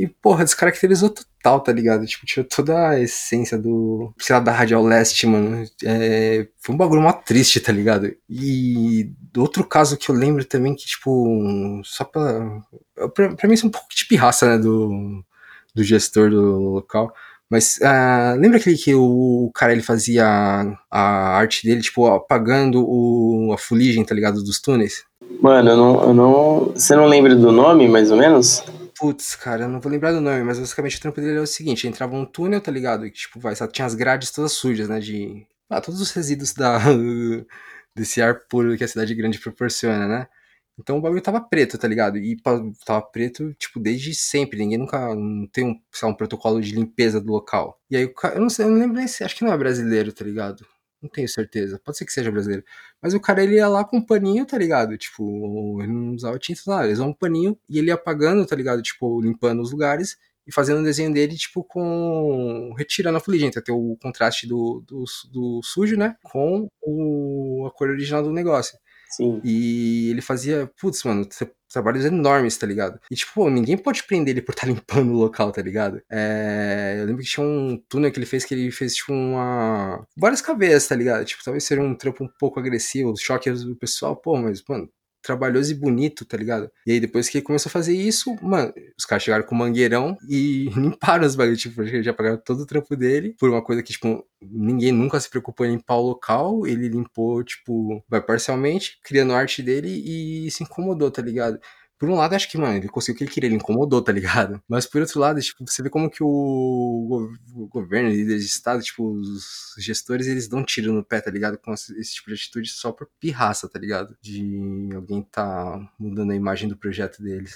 e, porra, descaracterizou total, tá ligado? Tipo, tirou toda a essência do. sei lá, da Radial Leste, mano. É, foi um bagulho mó triste, tá ligado? E outro caso que eu lembro também que, tipo, só pra. Pra, pra mim, isso é um pouco de pirraça, né? Do, do gestor do local. Mas uh, lembra aquele que o cara ele fazia a arte dele, tipo, apagando o, a fuligem, tá ligado? Dos túneis? Mano, eu não, eu não. Você não lembra do nome, mais ou menos? Putz, cara, eu não vou lembrar do nome, mas basicamente o trampo dele é o seguinte: entrava um túnel, tá ligado? E, tipo, vai, tinha as grades todas sujas, né? De. Ah, todos os resíduos da, (laughs) desse ar puro que a cidade grande proporciona, né? Então o bagulho tava preto, tá ligado? E tava preto, tipo, desde sempre. Ninguém nunca não tem um, lá, um protocolo de limpeza do local. E aí o cara, eu não sei, eu não lembro nem se, acho que não é brasileiro, tá ligado? Não tenho certeza. Pode ser que seja brasileiro. Mas o cara, ele ia lá com um paninho, tá ligado? Tipo, ele não usava tinta, nada. Ele usava um paninho e ele ia apagando, tá ligado? Tipo, limpando os lugares e fazendo o desenho dele, tipo, com. retirando a fuligem, ter o contraste do, do, do sujo, né? Com o... a cor original do negócio. Sim. E ele fazia, putz, mano, trabalhos enormes, tá ligado? E, tipo, ninguém pode prender ele por estar tá (laughs) limpando o local, tá ligado? É... Eu lembro que tinha um túnel que ele fez que ele fez, tipo, uma. várias cabeças, tá ligado? Tipo, talvez seja um trampo um pouco agressivo, choque do pessoal, pô, mas, mano, trabalhoso e bonito, tá ligado? E aí depois que ele começou a fazer isso, mano, os caras chegaram com mangueirão e (laughs) limparam os bagulhos, tipo, já pagaram todo o trampo dele por uma coisa que, tipo, ninguém nunca se preocupou em limpar o local, ele limpou, tipo, vai parcialmente, criando arte dele e se incomodou, tá ligado? Por um lado, acho que, mano, ele conseguiu o que ele queria, ele incomodou, tá ligado? (laughs) Mas por outro lado, tipo, você vê como que o, governo, líderes de estado, tipo, os gestores, eles dão tiro no pé, tá ligado? Com esse tipo de atitude só por pirraça, tá ligado? De alguém tá mudando a imagem do projeto deles.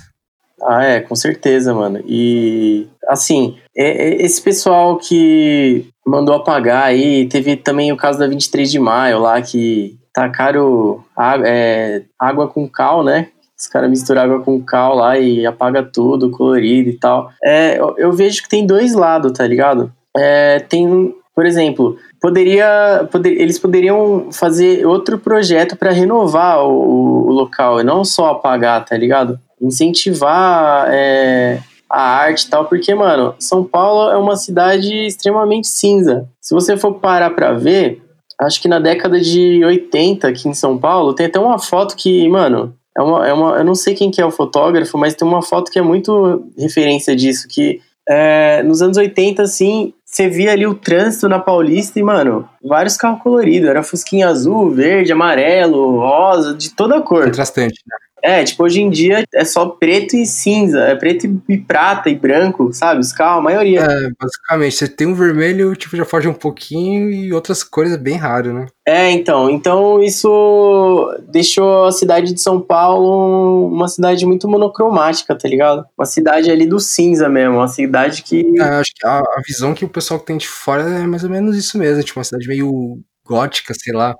Ah, é, com certeza, mano. E, assim, é, é esse pessoal que mandou apagar aí, teve também o caso da 23 de maio lá, que tacaram água, é, água com cal, né? Os caras misturam água com cal lá e apaga tudo, colorido e tal. É, eu, eu vejo que tem dois lados, tá ligado? É, tem, por exemplo, poderia, poder, eles poderiam fazer outro projeto para renovar o, o, local e não só apagar, tá ligado? Incentivar é, a arte e tal, porque, mano, São Paulo é uma cidade extremamente cinza. Se você for parar pra ver, acho que na década de 80 aqui em São Paulo, tem até uma foto que, mano, é uma, é uma, eu não sei quem que é o fotógrafo, mas tem uma foto que é muito referência disso, que é, nos anos 80, assim, você via ali o trânsito na Paulista e, mano, vários carros coloridos. Era fusquinha azul, verde, amarelo, rosa, de toda cor. Contrastante, né? É, tipo, hoje em dia é só preto e cinza, é preto e prata e branco, sabe? Os carros, a maioria. É, basicamente, você tem um vermelho, tipo, já foge um pouquinho e outras cores é bem raro, né? É, então, então isso deixou a cidade de São Paulo uma cidade muito monocromática, tá ligado? Uma cidade ali do cinza mesmo, uma cidade que... É, acho que a, a visão que o pessoal tem de fora é mais ou menos isso mesmo, tipo, uma cidade meio gótica, sei lá.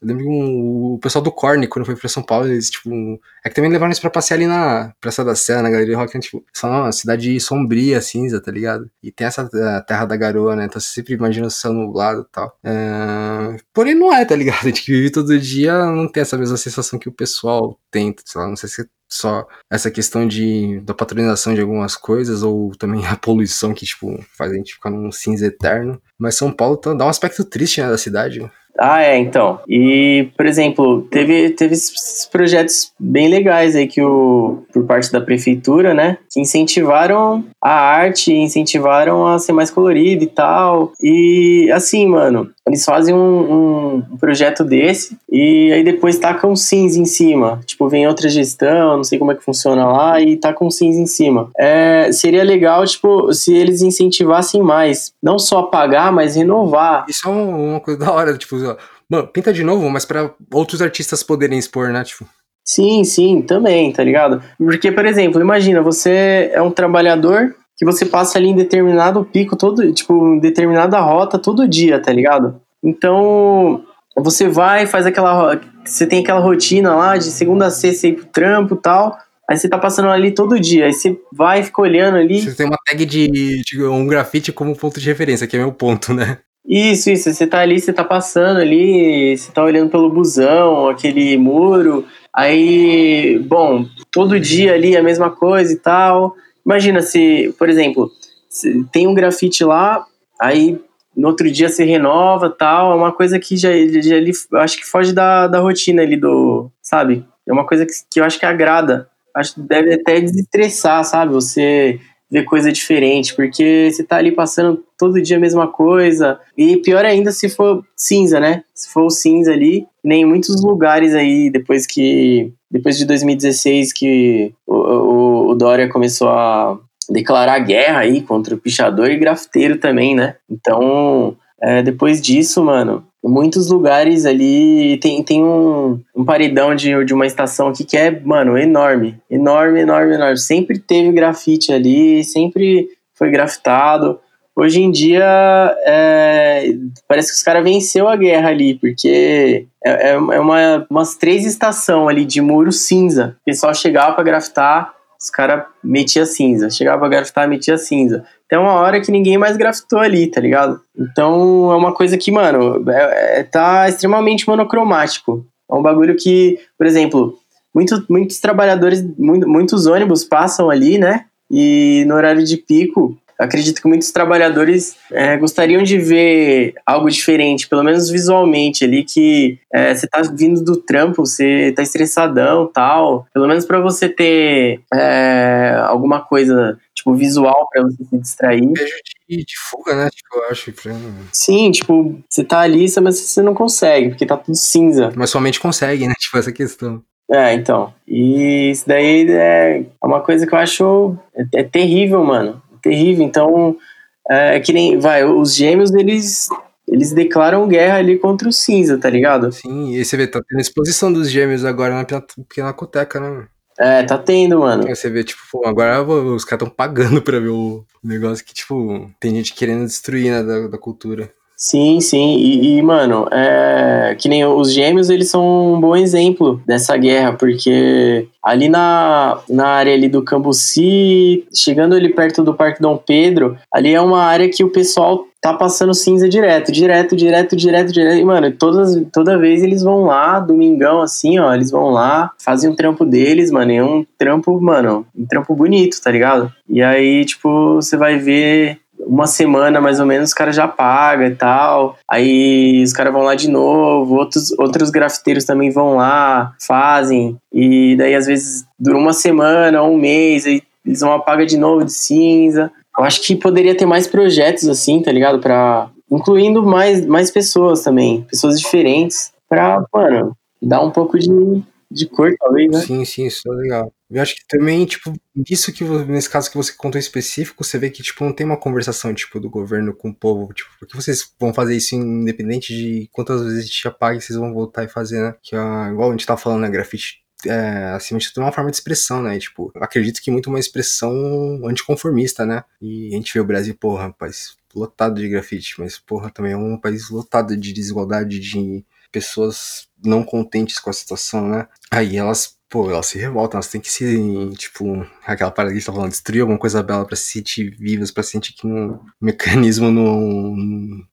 Eu lembro que um, o pessoal do Korn, quando foi pra São Paulo, eles, tipo. É que também levaram isso pra passear ali na Praça da Sé, na Galeria Rock, né, tipo, só uma cidade sombria, cinza, tá ligado? E tem essa terra da garoa, né? Então você sempre imagina o céu nublado e tal. É... Porém, não é, tá ligado? (laughs) A gente que vive todo dia não tem essa mesma sensação que o pessoal tem, sei lá, não sei se só essa questão de, da patronização de algumas coisas, ou também a poluição que, tipo, faz a gente ficar num cinza eterno. Mas São Paulo tá, dá um aspecto triste, né, da cidade. Ah, é, então. E, por exemplo, teve, teve esses projetos bem legais aí que o, por parte da prefeitura, né? Que incentivaram a arte, incentivaram a ser mais colorido e tal. E, assim, mano, eles fazem um, um, projeto desse e aí depois tacam cinza em cima. Tipo, vem outra gestão, não sei como é que funciona lá, e tacam cinza em cima. É, seria legal, tipo, se eles incentivassem mais. Não só apagar, mas renovar. Isso é uma coisa da hora, tipo, Mano, pinta de novo, mas para outros artistas poderem expor, né? Tipo. Sim, sim, também, tá ligado? Porque, por exemplo, imagina, você é um trabalhador que você passa ali em determinado pico todo, tipo, em determinada rota todo dia, tá ligado? Então, você vai, faz aquela. Você tem aquela rotina lá de segunda a sexta ir pro trampo e tal. Aí você tá passando ali todo dia. Aí você vai, fica olhando ali. Você tem uma tag de, de um grafite como ponto de referência, que é meu ponto, né? Isso, isso. Você tá ali, você tá passando ali, você tá olhando pelo busão, aquele muro. Aí, bom, todo dia ali a mesma coisa e tal. Imagina se, por exemplo, se tem um grafite lá, aí no outro dia se renova tal. É uma coisa que já, já ali, acho que foge da, da rotina ali do. Sabe? É uma coisa que, que eu acho que agrada. Acho que deve até desestressar, sabe? Você ver coisa diferente, porque você tá ali passando todo dia a mesma coisa. E pior ainda se for cinza, né? Se for o cinza ali, nem em muitos lugares aí, depois que. Depois de 2016 que o Dória começou a declarar guerra aí contra o pichador e grafiteiro também, né? Então, é, depois disso, mano, muitos lugares ali tem, tem um, um paredão de, de uma estação aqui que é, mano, enorme. Enorme, enorme, enorme. Sempre teve grafite ali, sempre foi grafitado. Hoje em dia, é, parece que os caras venceu a guerra ali, porque é, é, é uma, umas três estações ali de muro cinza. O pessoal chegava para grafitar, os caras metiam cinza. Chegava pra grafitar, metia cinza. Tem uma hora que ninguém mais grafitou ali, tá ligado? Então é uma coisa que, mano, é, é, tá extremamente monocromático. É um bagulho que, por exemplo, muito, muitos trabalhadores, muito, muitos ônibus passam ali, né? E no horário de pico, acredito que muitos trabalhadores é, gostariam de ver algo diferente, pelo menos visualmente ali, que é, você tá vindo do trampo, você tá estressadão tal, pelo menos para você ter é, alguma coisa tipo visual para você se distrair. De, de fuga, né? Tipo, eu acho. Pra... Sim, tipo, você tá ali, mas você não consegue, porque tá tudo cinza. Mas somente consegue, né? (laughs) Tipo, essa questão. É, então. E isso daí é uma coisa que eu acho é, é terrível, mano terrível. Então, é, é que nem, vai, os gêmeos, eles eles declaram guerra ali contra o cinza, tá ligado? Sim, e você vê, tá tendo exposição dos gêmeos agora na Pinacoteca, né? É, tá tendo, mano. Aí você vê, tipo, pô, agora os caras tão pagando (laughs) pra ver o negócio que, tipo, tem gente querendo destruir, né, da, da cultura. Sim, sim. E, e, mano, é... que nem os gêmeos, eles são um bom exemplo dessa guerra, porque ali na, na área ali do Cambuci, chegando ali perto do Parque Dom Pedro, ali é uma área que o pessoal tá passando cinza direto, direto, direto, direto, direto. E, mano, todas, toda vez eles vão lá, domingão, assim, ó, eles vão lá, fazem um trampo deles, mano, é um trampo, mano, um trampo bonito, tá ligado? E aí, tipo, você vai ver uma semana mais ou menos, os caras já pagam e tal. Aí os caras vão lá de novo, outros, outros grafiteiros também vão lá, fazem. E daí às vezes dura uma semana, um mês, aí eles vão apagar de novo de cinza. Eu acho que poderia ter mais projetos assim, tá ligado? Pra, incluindo mais, mais pessoas também, pessoas diferentes, pra, mano, dar um pouco de, de cor, talvez, né? Sim, sim, isso é legal. Eu acho que também, tipo, isso que nesse caso que você contou específico, você vê que, tipo, não tem uma conversação, tipo, do governo com o povo, tipo, por que vocês vão fazer isso independente de quantas vezes a gente apague, vocês vão voltar e fazer, né? Que, ah, igual a gente tá falando, né, grafite é, de tudo, é uma forma de expressão, né? E, tipo, acredito que muito uma expressão anticonformista, né? E a gente vê o Brasil, porra, país lotado de grafite, mas, porra, também é um país lotado de desigualdade, de pessoas não contentes com a situação, né? Aí elas, pô, elas se revoltam, elas têm que se, tipo, aquela parada que a gente tá falando, destruir alguma coisa bela pra se sentir vivas, pra sentir que um, mecanismo não,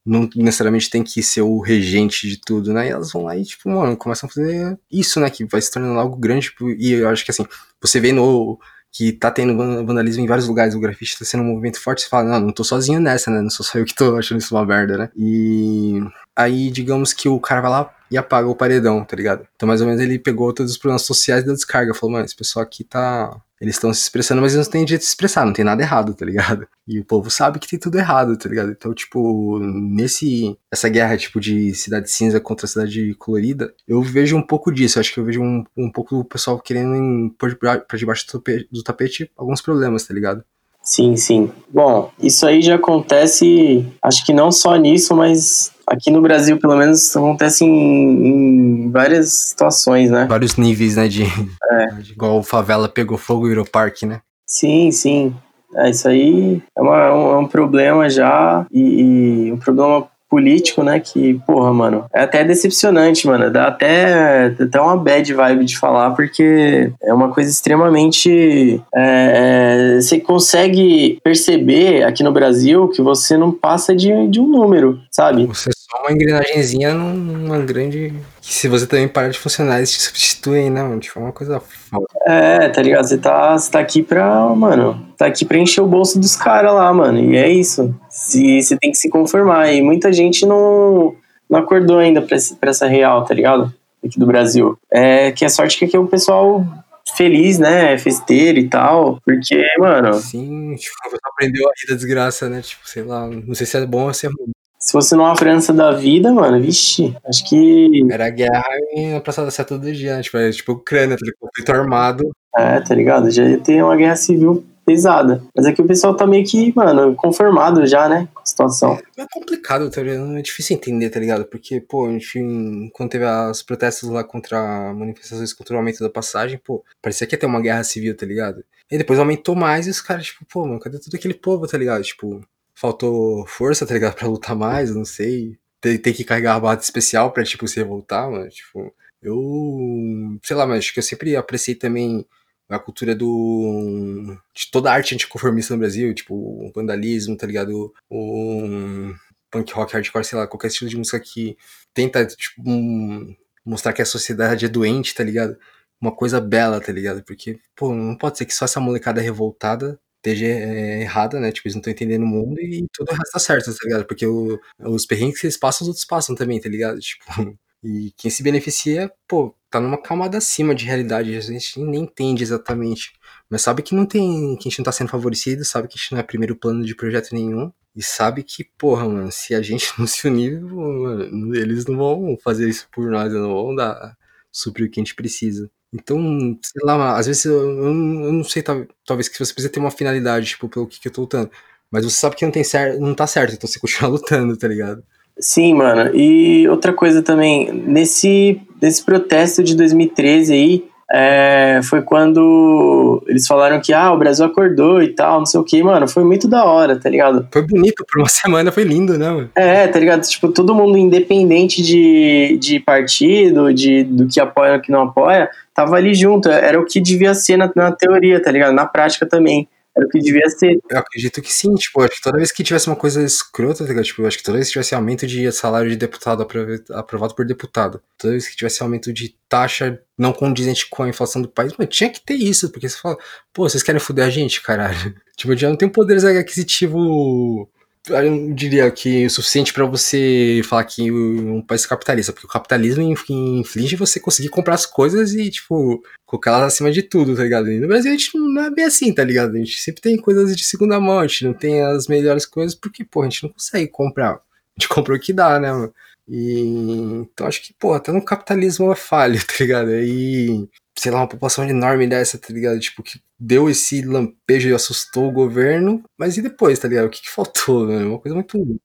não necessariamente tem que ser o regente de tudo, né? E elas vão lá e, tipo, mano, começam a fazer isso, né? Que vai se tornando algo grande, tipo, e eu acho que assim, você vê no que tá tendo vandalismo em vários lugares, o grafite tá sendo um movimento forte, você fala, não, não tô sozinho nessa, né? Não sou só eu que tô achando isso uma merda, né? E aí, digamos que o cara vai lá e apaga o paredão, tá ligado? Então, mais ou menos, ele pegou todos os problemas sociais da descarga, falou, mano, esse pessoal aqui tá eles estão se expressando, mas eles não têm jeito de se expressar, não tem nada errado, tá ligado? E o povo sabe que tem tudo errado, tá ligado? Então, tipo, nesse. Essa guerra, tipo, de cidade cinza contra cidade colorida, eu vejo um pouco disso. Eu acho que eu vejo um, um pouco o pessoal querendo pôr pra debaixo do tapete, do tapete alguns problemas, tá ligado? Sim, sim. Bom, isso aí já acontece, acho que não só nisso, mas aqui no Brasil, pelo menos, acontece em, em várias situações, né? Vários níveis, né? De, é. de igual favela pegou fogo e virou parque, né? Sim, sim. É, isso aí é, uma, é um problema já e, e um problema político, né? Que, porra, mano, é até decepcionante, mano. Dá até, até uma bad vibe de falar, porque é uma coisa extremamente. É, é, você consegue perceber aqui no Brasil que você não passa de, de um número, sabe? Você é uma engrenagemzinha numa grande. Que se você também parar de funcionar, eles te substituem, né, mano? Tipo, é uma coisa foda. É, tá ligado? Você tá, você tá aqui pra. Mano, tá aqui pra encher o bolso dos caras lá, mano. E é isso. Se, você tem que se conformar. E muita gente não, não acordou ainda pra, pra essa real, tá ligado? Aqui do Brasil. É que a sorte que aqui é o pessoal feliz, né? Festeiro e tal. Porque, mano. Sim, tipo, você aprendeu a rir da desgraça, né? Tipo, sei lá, não sei se é bom ou se é ruim. Se fosse numa França da vida, mano, vixe, acho que. Era guerra e a Praça da Sé todo dia, né? Tipo, é tipo Ucrânia, tá conflito armado. É, tá ligado? Já ia ter uma guerra civil pesada. Mas é que o pessoal tá meio que, mano, conformado já, né? Com a situação. É complicado, tá ligado? É difícil entender, tá ligado? Porque, pô, gente, quando teve as protestos lá contra manifestações contra o aumento da passagem, pô, parecia que ia ter uma guerra civil, tá ligado? E depois aumentou mais e os caras, tipo, pô, mano, cadê todo aquele povo, tá ligado? Tipo, faltou força, tá ligado? (laughs) Pra lutar mais, não sei. Tem, tem que carregar a bata especial pra, tipo, se revoltar, mano. Tipo, eu. Sei lá, mas acho que eu sempre apreciei também a cultura do. de toda a arte anticonformista no Brasil, tipo, o vandalismo, tá ligado? O punk rock, hardcore, sei lá, qualquer estilo de música que tenta, tipo, um, mostrar que a sociedade é doente, tá ligado? Uma coisa bela, tá ligado? Porque, pô, não pode ser que só essa molecada revoltada esteja é, errada, né? Tipo, eles não estão entendendo o mundo e tudo o resto tá certo, tá ligado? Porque o, os perrengues que eles passam, os outros passam também, tá ligado? (laughs) Tipo, e quem se beneficia, pô, tá numa camada acima de realidade, a gente nem entende exatamente. Mas sabe que não tem, que a gente não tá sendo favorecido, sabe que a gente não é primeiro plano de projeto nenhum. E sabe que, porra, mano, se a gente não se unir, mano, eles não vão fazer isso por nós, não vão dar suprir o que a gente precisa. Então, sei lá, às vezes eu, eu, eu não sei, talvez que você precisa ter uma finalidade, tipo, pelo que, que eu tô lutando. Mas você sabe que não, tem cer não tá certo, então você (laughs) continua lutando, tá ligado? Sim, mano. E outra coisa também, nesse, nesse protesto de 2013 aí, é, foi quando eles falaram que ah, o Brasil acordou e tal, não sei o que, mano, foi muito da hora, tá ligado? Foi bonito, por uma (laughs) semana foi lindo, né, mano? É, tá ligado? Tipo, todo mundo independente de, de partido, de, do que apoia ou que não apoia, tava ali junto. Era o que devia ser na, na teoria, tá ligado? Na prática também. Era o que devia ser. Eu acredito que sim, tipo, acho que toda vez que tivesse uma coisa escrota, tá ligado? Tipo, acho que toda vez que tivesse aumento de salário de deputado aprovado por deputado, toda vez que tivesse aumento de taxa não condizente com a inflação do país, mas tinha que ter isso, porque você fala, pô, vocês querem foder a gente, caralho? (laughs) Tipo, já não tem um poder aquisitivo eu diria que o suficiente para você falar que um país capitalista, porque o capitalismo inflige você conseguir comprar as coisas e, tipo, colocar elas acima de tudo, tá ligado? E no Brasil a gente não é bem assim, tá ligado? A gente sempre tem coisas de segunda mão, a gente não tem as melhores coisas porque, pô, a gente não consegue comprar. A gente comprou o que dá, né, mano? E então acho que, pô, até no capitalismo é falha, (laughs) tá ligado? E sei lá, uma população enorme dessa, tá ligado? Tipo, que deu esse lampejo e assustou o governo, mas e depois, tá ligado? O que, que faltou, né? Uma coisa muito.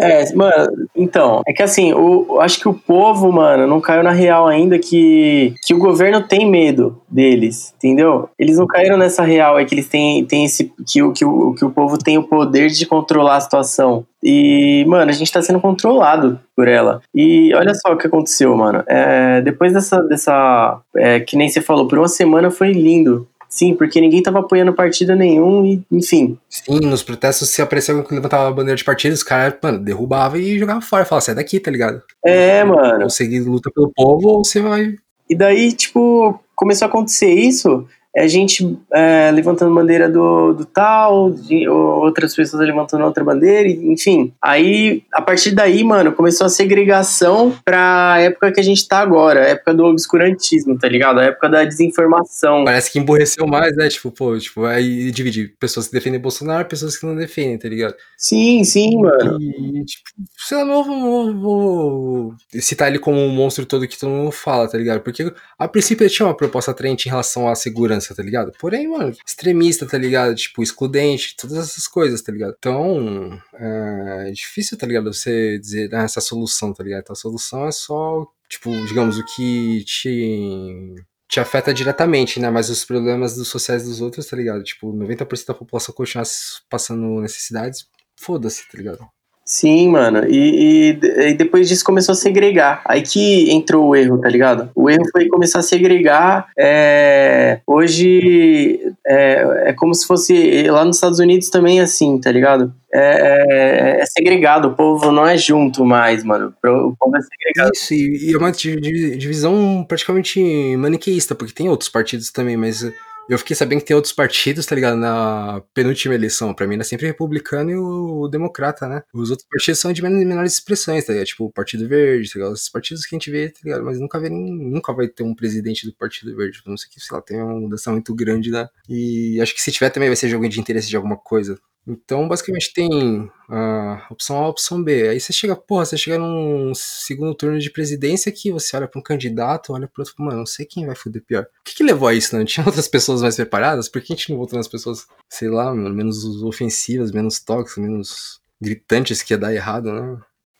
É, mano, então, é que assim, o, acho que o povo, mano, não caiu na real ainda que, que o governo tem medo deles, entendeu? Eles não caíram nessa real, é que eles têm, têm esse. Que, o, que, o, que o povo tem o poder de controlar a situação. E, mano, a gente tá sendo controlado por ela. E olha só o que aconteceu, mano. É, depois dessa. dessa é, que nem você falou, por uma semana foi lindo. Sim, porque ninguém tava apoiando partido nenhum e, enfim. Sim, nos protestos, se apareceu que levantava a bandeira de partido, os caras, mano, derrubava e jogava fora. Falava, sai daqui, tá ligado? É, mano. Ou seguir luta pelo povo, ou você vai. E daí, tipo, começou a acontecer isso é gente é, levantando bandeira do, do tal, de, outras pessoas levantando outra bandeira, enfim. Aí, a partir daí, mano, começou a segregação pra época que a gente tá agora, a época do obscurantismo, tá ligado? A época da desinformação. Parece que emborreceu mais, né? Tipo, pô, tipo, aí divide pessoas que defendem Bolsonaro pessoas que não defendem, tá ligado? Sim, sim, mano. E, tipo, sei lá, não vou, vou citar ele como um monstro todo que todo mundo fala, tá ligado? Porque a princípio ele tinha uma proposta atraente em relação à segurança tá ligado? Porém, mano, extremista, tá ligado? Tipo, excludente, todas essas coisas, tá ligado? Então, é difícil, tá ligado? Você dizer, ah, essa solução, tá ligado? Então, a solução é só, tipo, digamos, o que te te afeta diretamente, né? Mas os problemas dos sociais dos outros, tá ligado? Tipo, 90% da população continuar passando necessidades, foda-se, tá ligado? Sim, mano. E, e, e, depois disso começou a segregar. Aí que entrou o erro, tá ligado? O erro foi começar a segregar. É, hoje é, é como se fosse. Lá nos Estados Unidos também é assim, tá ligado? É, é, é, segregado, o povo não é junto mais, mano. O povo é segregado. Isso, e é uma divisão praticamente maniqueísta, porque tem outros partidos também, mas eu fiquei sabendo que tem outros partidos, tá ligado? Na penúltima eleição. Pra mim, é sempre republicano e o, democrata, né? Os outros partidos são de menores expressões, tá ligado? Tipo, o Partido Verde, tá ligado? Esses partidos que a gente vê, tá ligado? Mas nunca, vê, nunca vai ter um presidente do Partido Verde. Não sei que, sei lá, tem uma mudança muito grande, né? E acho que se tiver também vai ser jogo de interesse de alguma coisa. Então, basicamente, tem a opção A e a opção B. Aí você chega, porra, você chega num segundo turno de presidência que você olha para um candidato, olha pro outro, mano, não sei quem vai foder pior. O que, que levou a isso, né? Não tinha (laughs) outras pessoas mais preparadas? Por que a gente não votou nas pessoas, sei lá, menos ofensivas, menos tóxicas, menos gritantes que ia dar errado, né?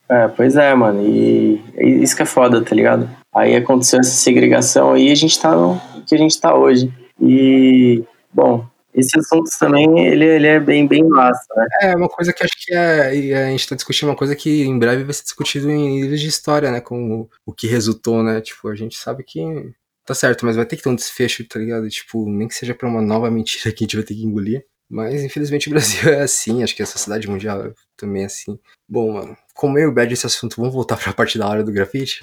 É, pois é, mano. E isso que é foda, tá ligado? Aí aconteceu essa segregação aí e a gente tá no que a gente tá hoje. E, bom, esse assunto também, ele, ele é bem, bem massa, né? É, uma coisa que acho que é, a gente tá discutindo uma coisa que em breve vai ser discutido em livros de história, né? Com o, o que resultou, né? Tipo, a gente sabe que tá certo, mas vai ter que ter um desfecho, tá ligado? Tipo, nem que seja pra uma nova mentira que a gente vai ter que engolir. Mas infelizmente o (laughs) Brasil é assim, acho que a sociedade mundial também é assim. Bom, mano, como eu e o Bad esse assunto, vamos voltar pra parte da hora do grafite?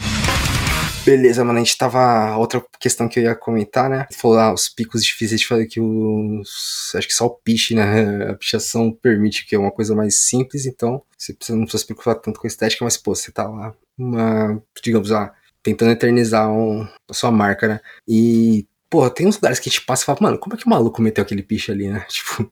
Beleza, mano, a gente tava. Outra questão que eu ia comentar, né? Falou ah, os picos difíceis de fazer que os. Acho que só o piche, né? (laughs) A pichação permite que é uma coisa mais simples, então você não precisa se preocupar tanto com a estética, mas, pô, você tá lá, uma. Digamos lá, tentando eternizar um, a sua marca, né? E, pô, tem uns lugares que te passa e fala, mano, como é que o maluco meteu aquele piche ali, né? (laughs) Tipo.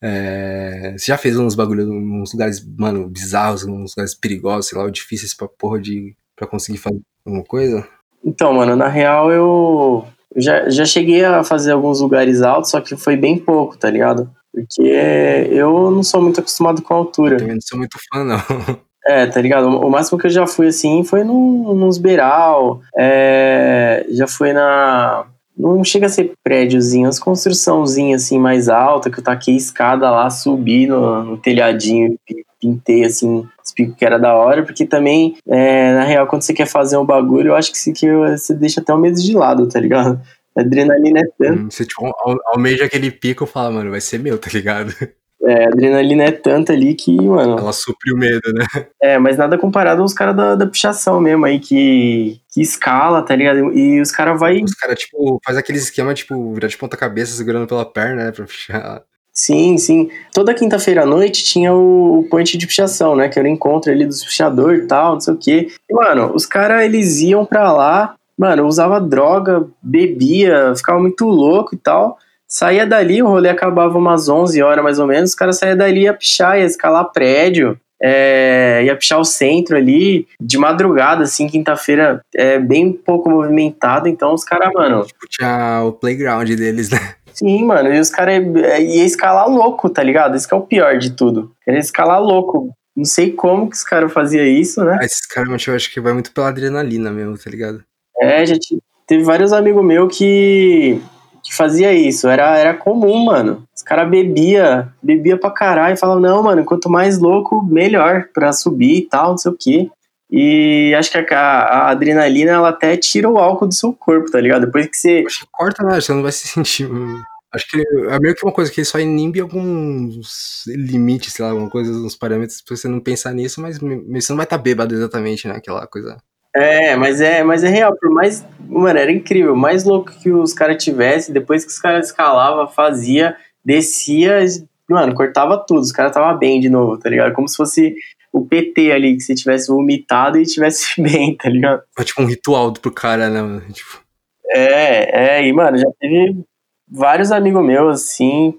É, você já fez uns bagulhos, uns lugares, mano, bizarros, uns lugares perigosos, sei lá, difíceis pra porra de. Pra conseguir fazer alguma coisa? Então, mano, na real eu já, já cheguei a fazer alguns lugares altos, só que foi bem pouco, tá ligado? Porque eu não sou muito acostumado com a altura. Eu também não sou muito fã, não. (laughs) É, tá ligado? O máximo que eu já fui assim foi num, nos beiral, é, já fui na. Não chega a ser prédiozinho, as construçãozinha assim mais alta, que eu taquei escada lá, subi no, no telhadinho, pintei assim pico que era da hora, porque também, é, na real, quando você quer fazer um bagulho, eu acho que, que você deixa até o medo de lado, tá ligado? A adrenalina é tanto. Hum, você tipo, almeja aquele pico e fala, mano, vai ser meu, tá ligado? (laughs) É, a adrenalina é tanta ali que, mano. Ela supre o medo, né? É, mas nada comparado aos caras da, da pichação mesmo aí, que, que escala, tá ligado? E os caras vai. Os caras, tipo, faz aquele esquema, tipo, virar de ponta-cabeça segurando pela perna, né? Pra pichar. Sim, sim. Toda quinta-feira à noite tinha o, point de pichação, né? Que era o encontro ali dos pichadores e tal, não sei o quê. E, mano, os caras, eles iam pra lá, mano, usava droga, bebia, ficava muito louco e tal. Saía dali, o rolê acabava umas 11 horas mais ou menos, os caras saíam dali ia pichar, ia escalar prédio, é, ia pichar o centro ali, de madrugada, assim, quinta-feira, é bem pouco movimentado, então os caras, mano... Tipo, tinha o playground deles, né? Sim, mano, e os caras iam escalar louco, tá ligado? Isso que é o pior de tudo. Eles escalar louco. Não sei como que os caras faziam isso, né? Ah, esses caras, eu acho que vai muito pela adrenalina mesmo, tá ligado? É, já te- teve vários amigos meus que, que fazia isso. Era, era comum, mano. Os caras bebia, bebia pra caralho e falavam, não, mano, quanto mais louco, melhor pra subir e tal, não sei o quê. E acho que a, a adrenalina, ela até tira o álcool do seu corpo, tá ligado? Depois que você. Acho que corta, né? Você não vai se sentir. hum, Acho que é meio que uma coisa que só inibe alguns limites, sei lá, alguma coisa, uns parâmetros pra você não pensar nisso, mas você não vai estar bêbado exatamente, né? Aquela coisa. É, mas é, mas é real. Por mais. Mano, era incrível. Mais louco que os caras tivessem, depois que os caras escalavam, fazia, descia, mano, cortava tudo. Os caras tava bem de novo, tá ligado? Como se fosse o PT ali, que você tivesse vomitado e tivesse (laughs) bem, tá ligado? É tipo um ritual pro cara, né? mano? Tipo, É, é, e mano, já teve vários amigos meus assim,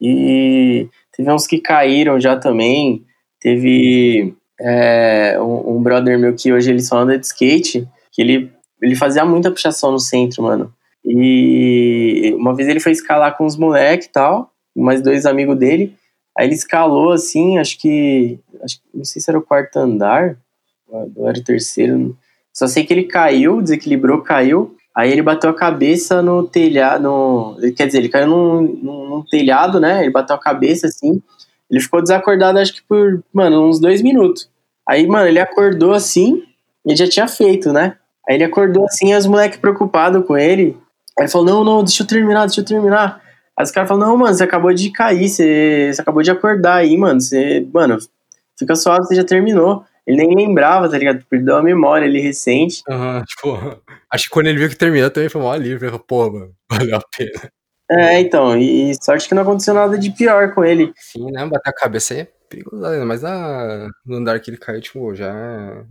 e teve uns que caíram já também. Teve é, um, um brother meu que hoje ele só anda de skate, que ele, ele fazia muita puxação no centro, mano. E uma vez ele foi escalar com os moleques e tal, mais dois amigos dele. Aí ele escalou assim, acho que. Acho, não sei se era o quarto andar, ou era o terceiro. Só sei que ele caiu, desequilibrou, caiu. Aí ele bateu a cabeça no telhado. No, quer dizer, ele caiu num, num, num telhado, né? Ele bateu a cabeça assim. Ele ficou desacordado, acho que por, mano, uns dois minutos. Aí, mano, ele acordou assim, ele já tinha feito, né? Aí ele acordou assim, os moleques preocupados com ele. Aí ele falou: Não, não, deixa eu terminar, deixa eu terminar. Aí os caras falaram: Não, mano, você acabou de cair, você, você acabou de acordar aí, mano. Você, mano, fica suave, você já terminou. Ele nem lembrava, tá ligado? Perdeu a memória ali recente. aham, (laughs) tipo, acho que quando ele viu que terminou também foi mó livre. Pô, mano, (laughs) valeu a pena. É, então, e, e sorte que não aconteceu nada de pior com ele. Sim, né? Bater a cabeça aí é perigoso, né? mas na, no andar que ele caiu, tipo, já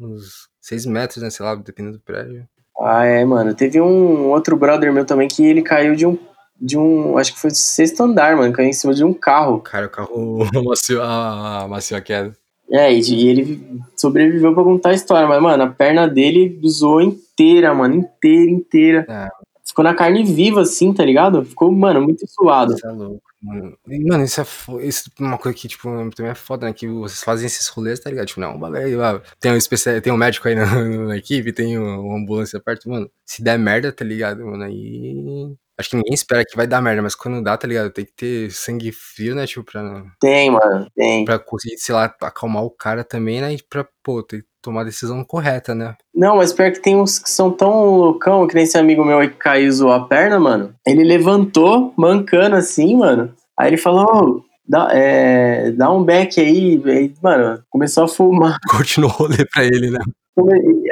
uns 6 metros, né? Sei lá, dependendo do prédio. Ah, é, mano. Teve um outro brother meu também que ele caiu de um. De um. Acho que foi do sexto andar, mano. Caiu em cima de um carro. Cara, o carro (laughs) macio, a, macio a queda. É, e, ele sobreviveu pra contar a história. Mas, mano, a perna dele zoou inteira, mano. Inteira, inteira. É. Ficou na carne viva, assim, tá ligado? Ficou, mano, muito suado. Isso é louco, mano. E, mano, isso é, isso é uma coisa que, tipo, também é foda, né? Que vocês fazem esses rolês, tá ligado? Tipo, não, bagulho, ah, tem um, especial, tem um médico aí na, (laughs) na equipe, tem um- uma ambulância perto, mano. Se der merda, tá ligado, mano? Aí. Acho que ninguém espera que vai dar merda, mas quando dá, tá ligado? Tem que ter sangue frio, né? Tipo, pra, Tem, mano, tem. pra conseguir, sei lá, acalmar o cara também, né? E pra, pô, ter que tomar a decisão correta, né? Não, mas pior que tem uns que são tão loucão, que nem esse amigo meu aí que caiu zoou a perna, mano. Ele levantou, mancando assim, mano. Aí ele falou, "Ô, dá, é, dá um back aí. aí. Mano, começou a fumar. (laughs) Continuou o rolê pra ele, né?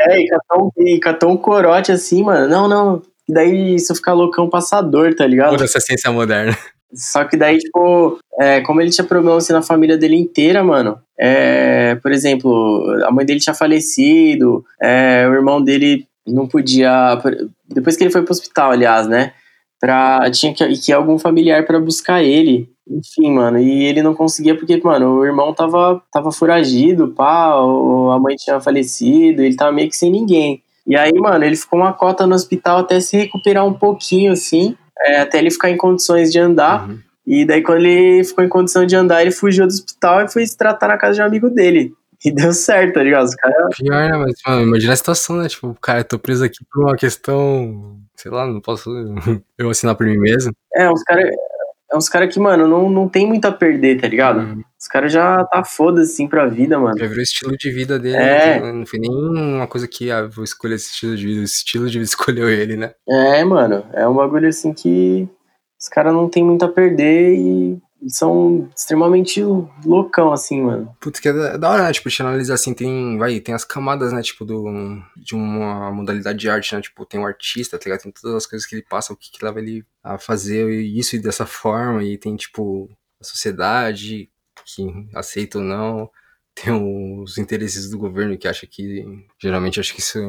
É, e catou, um, e catou um corote assim, mano. Não, não. E daí, se eu ficar loucão, passador, tá ligado? Toda essa ciência moderna. Só que daí, tipo, é, como ele tinha problema assim, na família dele inteira, mano. É, por exemplo, a mãe dele tinha falecido, é, o irmão dele não podia. Depois que ele foi pro hospital, aliás, né? Pra, tinha que, que ir algum familiar pra buscar ele. Enfim, mano, e ele não conseguia porque, mano, o irmão tava, tava foragido, pá, o- a mãe tinha falecido, ele tava meio que sem ninguém. E aí, mano, ele ficou uma cota no hospital até se recuperar um pouquinho, assim, é, até ele ficar em condições de andar. Uhum. E daí, quando ele ficou em condição de andar, ele fugiu do hospital e foi se tratar na casa de um amigo dele. E deu certo, tá ligado? Os caras. Pior, né? Mas, mano, imagina a situação, né? Tipo, cara, eu tô preso aqui por uma questão. Sei lá, não posso (laughs) eu assinar por mim mesmo. É, uns caras. É uns caras que, mano, não, não tem muito a perder, tá ligado? Hum, Os caras já tá foda-se assim pra vida, mano. Já virou o estilo de vida dele. É. né? Não foi nem uma coisa que, ah, vou escolher esse estilo de vida. Esse estilo de vida (laughs) escolheu ele, né? É, mano, é um bagulho assim que os caras não tem muito a perder e são extremamente loucão, assim, mano. Putz, que é da, hora, né? Tipo, te analisar assim, tem, vai, tem as camadas, né? Tipo, do, de uma modalidade de arte, né? Tipo, tem um artista, tá ligado? Tem todas as coisas que ele passa, o que, que leva ele a fazer isso e dessa forma. E tem, tipo, a sociedade que aceita ou não. Tem os interesses do governo que acha que, geralmente, acho que isso,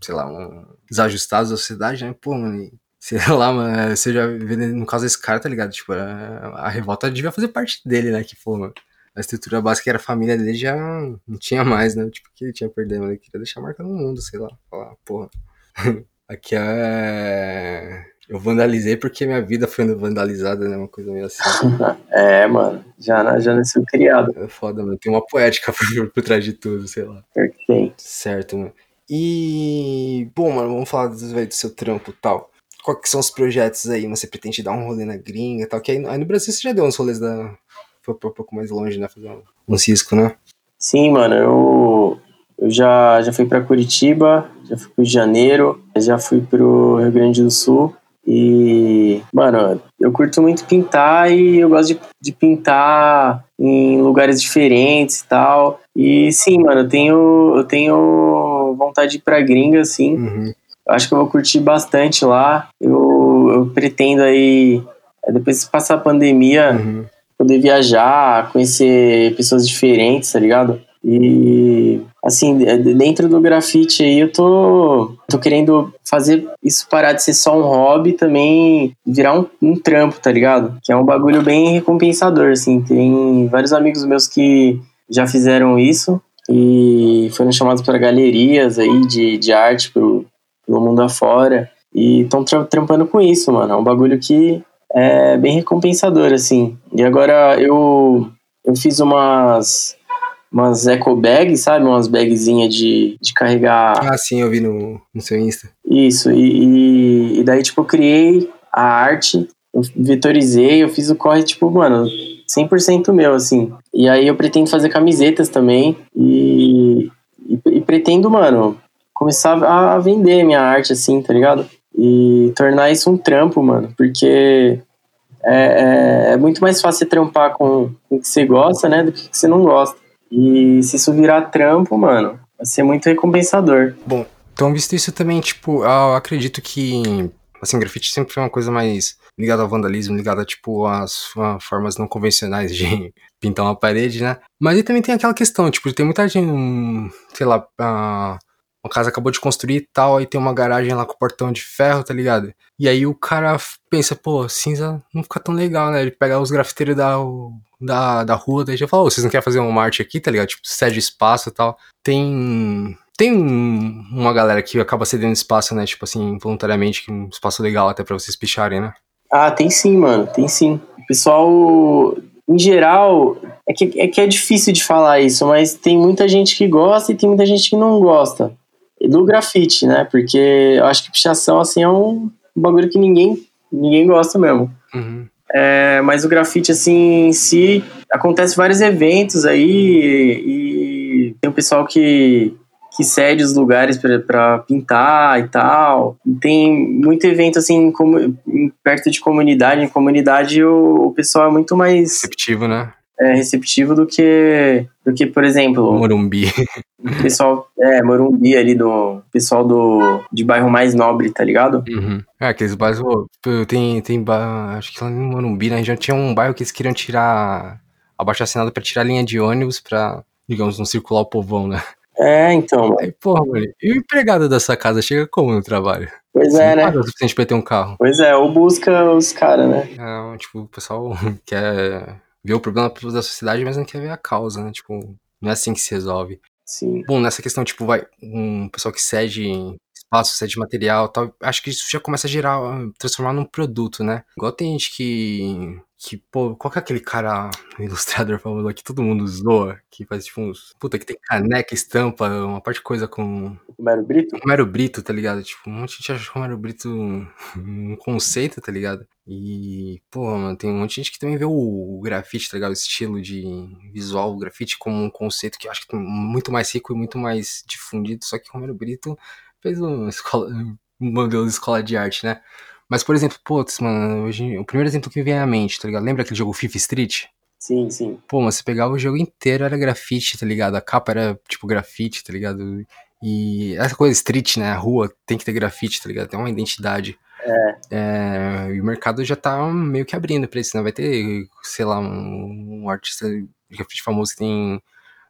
sei lá, um, desajustados da sociedade, né? Pô, mano, sei (laughs) lá, mano, você já vê no caso desse cara, tá ligado? Tipo, a, a revolta devia fazer parte dele, né? Que, pô, mano, a estrutura básica era a família dele já não tinha mais, né? Tipo, que ele tinha mano? Ele queria deixar a marca no mundo, sei lá. Falar, porra. (laughs) Aqui é. Eu vandalizei porque minha vida foi vandalizada, né? Uma coisa meio assim. (laughs) é, mano. Já, já nasceu criado. É foda, mano. Tem uma poética por, por trás de tudo, sei lá. Pior que tem. Certo, mano. E. Bom, mano, vamos falar do, do seu trampo e tal. Quais que são os projetos aí? Você pretende dar um rolê na gringa e tal? Que aí, aí no Brasil você já deu uns rolês da. Foi um pouco mais longe, né? Fazer um, cisco, né? Sim, mano. Eu, eu já, já fui pra Curitiba, já fui pro Janeiro, já fui pro Rio Grande do Sul. E, mano, eu curto muito pintar e eu gosto de, de pintar em lugares diferentes e tal. E sim, mano, eu tenho, eu tenho vontade de ir pra gringa, assim. Uhum. Acho que eu vou curtir bastante lá. Eu, eu pretendo aí, depois que passar a pandemia, Uhum. poder viajar, conhecer pessoas diferentes, tá ligado? E assim, dentro do grafite aí eu tô, tô querendo fazer isso parar de ser só um hobby também virar um, um trampo, tá ligado? Que é um bagulho bem recompensador, assim. Tem vários amigos meus que já fizeram isso e foram chamados para galerias aí de, de arte pro, pelo mundo afora e estão tra trampando com isso, mano. É um bagulho que é bem recompensador, assim. E agora eu, eu fiz umas umas eco bags, sabe? Umas bagzinhas de, de carregar. Ah, sim, eu vi no, no seu Insta. Isso, e, e, daí, tipo, eu criei a arte, eu vetorizei, eu fiz o corre, tipo, mano, 100% meu, assim. E aí eu pretendo fazer camisetas também e, e, e pretendo, mano, começar a vender minha arte, assim, tá ligado? E tornar isso um trampo, mano, porque é, é, é muito mais fácil você trampar com, o que você gosta, né, do que que você não gosta. E se isso virar trampo, mano, vai ser muito recompensador. Bom, então visto isso também, tipo, eu acredito que, assim, grafite sempre foi uma coisa mais ligada ao vandalismo, ligada, tipo, às, a formas não convencionais de (laughs) pintar uma parede, né? Mas aí também tem aquela questão, tipo, tem muita gente, sei lá, a, uma casa acabou de construir e tal, aí tem uma garagem lá com portão de ferro, tá ligado? E aí o cara pensa, pô, cinza não fica tão legal, né? Ele pega os grafiteiros da, da, da rua, daí já fala, oh, vocês não querem fazer uma arte aqui, tá ligado? Tipo, cede espaço e tal. Tem. Tem uma galera que acaba cedendo espaço, né? Tipo assim, voluntariamente, que um espaço legal até pra vocês picharem, né? Ah, tem sim, mano, tem sim. O pessoal, em geral, é que, é que é difícil de falar isso, mas tem muita gente que gosta e tem muita gente que não gosta do grafite, né? Porque eu acho que pichação, assim, é um bagulho que ninguém, ninguém gosta mesmo. Uhum. É, mas o grafite, assim, em si, acontece vários eventos aí e tem o pessoal que, que cede os lugares para pintar e tal. E tem muito evento, assim, como, perto de comunidade. Em comunidade, o, o pessoal é muito mais... Receptivo, né? É, receptivo do que, do que, por exemplo... Morumbi. O pessoal, é, Morumbi ali do pessoal do de bairro mais nobre, tá ligado? Uhum. É, aqueles bairros, tem, tem, acho que lá no Morumbi, né, já tinha um bairro que eles queriam tirar, abaixo assinado pra tirar a linha de ônibus pra, digamos, não circular o povão, né? É, então. Aí, porra, mano, e o empregado dessa casa chega como no trabalho? Pois Você é, né? paga o suficiente pra ter um carro. Pois é, ou busca os caras, né? É, tipo, o pessoal (laughs) quer ver o problema da sociedade, mas não quer ver a causa, né? Tipo, não é assim que se resolve. Sim. Bom, nessa questão, tipo, vai, um pessoal que cede espaço, cede material tal, acho que isso já começa a gerar, transformar num produto, né? Igual tem gente que, que pô, qual que é aquele cara (laughs) ilustrador famoso que todo mundo zoa, que faz tipo uns, puta, que tem caneca, estampa, uma parte de coisa com... Romero Brito? Romero Brito, tá ligado? Tipo, um monte de gente acha Romero Brito um conceito, tá ligado? E, pô, mano, tem um monte de gente que também vê o, grafite, tá ligado? O estilo de visual, o grafite como um conceito que eu acho que é muito mais rico e muito mais difundido, só que Romero Brito fez uma (laughs) escola, um modelo de escola de arte, né? Mas, por exemplo, putz, mano, hoje, o primeiro exemplo que me vem à mente, tá ligado? Lembra aquele jogo Fifth Street? Sim, sim. Pô, mas você pegava o jogo inteiro, era grafite, tá ligado? A capa era, tipo, grafite, tá ligado? E essa coisa street, né? A rua tem que ter grafite, tá ligado? Tem uma identidade. É. é. E o mercado já tá meio que abrindo pra isso, né? Vai ter, sei lá, um, um artista de grafite famoso que tem.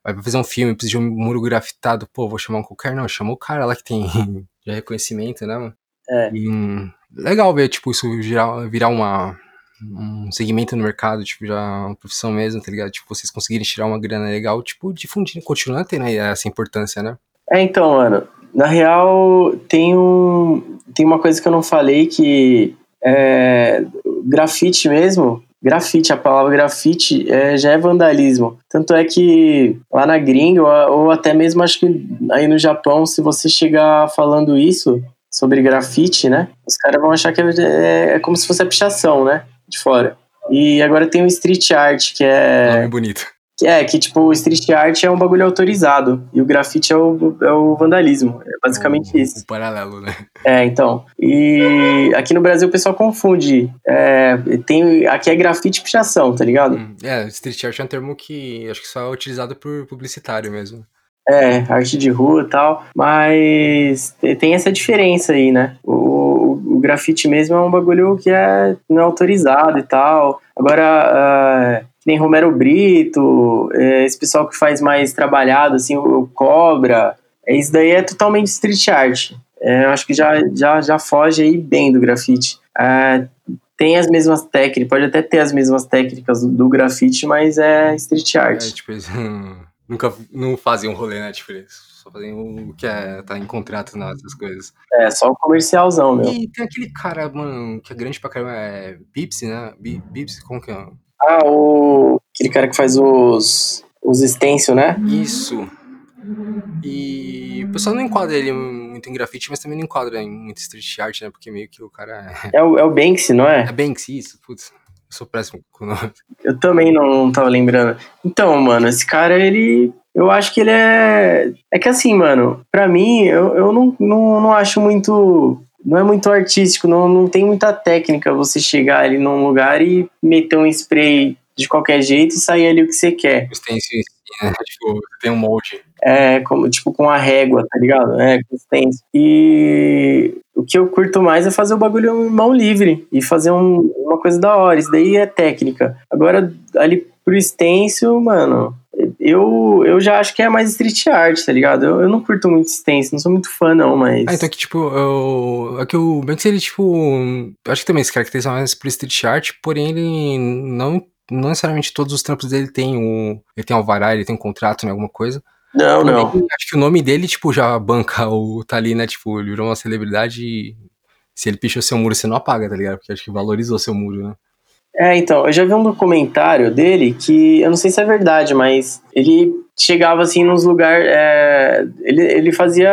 Vai fazer um filme, precisa de um muro grafitado. Pô, vou chamar um qualquer, não. Chama o cara lá que tem (laughs) já reconhecimento, né, mano? É. E, legal ver, tipo, isso virar, virar uma, um segmento no mercado, tipo, já uma profissão mesmo, tá ligado? Tipo, vocês conseguirem tirar uma grana legal, tipo, difundindo, continuando tendo aí essa importância, né? É, então, mano, na real, tem um. Tem uma coisa que eu não falei que é, grafite mesmo, grafite, a palavra grafite é, já é vandalismo. Tanto é que lá na gringa, ou, ou até mesmo acho que aí no Japão, se você chegar falando isso sobre grafite, né? Os caras vão achar que é, é, é como se fosse a pichação, né? De fora. E agora tem o street art, que é. Nome bonito. Que é, que tipo, o street art é um bagulho autorizado. E o grafite é o, é o vandalismo. É basicamente o, isso. O paralelo, né? É, então. E aqui no Brasil o pessoal confunde. É, tem, aqui é grafite e pichação, tá ligado? Hum, É, street art é um termo que acho que só é utilizado por publicitário mesmo. É, arte de rua e tal. Mas tem essa diferença aí, né? O, o, o grafite mesmo é um bagulho que é não é autorizado e tal. Agora, uh, nem Romero Brito, é, esse pessoal que faz mais trabalhado, assim, o, Cobra, é, isso daí é totalmente street art. É, eu acho que já, já, já foge aí bem do grafite. É, tem as mesmas técnicas, pode até ter as mesmas técnicas do, do grafite, mas é street art. É, tipo, (laughs) nunca não fazem um rolê, né? Tipo, só fazem o que é, tá em contrato nessas coisas. É, só o comercialzão, meu. E tem aquele cara, mano, que é grande pra caramba, é Bipsy, né? Bi- Bipsy, como que é? Ah, o. Aquele cara que faz os. Os stencil, né? Isso. E o pessoal não enquadra ele muito em grafite, mas também não enquadra em muito street art, né? Porque meio que o cara é. É o, é o Banksy, não é? É Banksy, isso, putz. Eu sou péssimo com o nome. Eu também não, não tava lembrando. Então, mano, esse cara, ele. Eu acho que ele é. É que assim, mano, pra mim, eu, eu não, não, não acho muito. Não é muito artístico, não, não tem muita técnica você chegar ali num lugar e meter um spray de qualquer jeito e sair ali o que você quer. O stencil em si, né? Tipo, tem um molde. É, como, tipo, com a régua, tá ligado? É, com stencil. E o que eu curto mais é fazer o bagulho em mão livre e fazer um, uma coisa da hora. Isso daí é técnica. Agora, ali pro stencil, mano, eu, eu já acho que é mais street art, tá ligado? Eu, eu não curto muito stencil, não sou muito fã, não, mas. Ah, então que, tipo, eu, é que o Banksy, ele, tipo, eu acho que também se caracteriza mais por street art, porém ele não, não necessariamente todos os trampos dele tem o, ele tem alvará, ele tem um contrato em alguma coisa. Não, não. Acho que o nome dele, tipo, já banca o, tá ali, né, tipo, ele virou uma celebridade e se ele pichou seu muro, você não apaga, tá ligado? Porque acho que valorizou seu muro, né? É, então, eu já vi um documentário dele que eu não sei se é verdade, mas ele chegava assim nos lugares. É, ele, ele fazia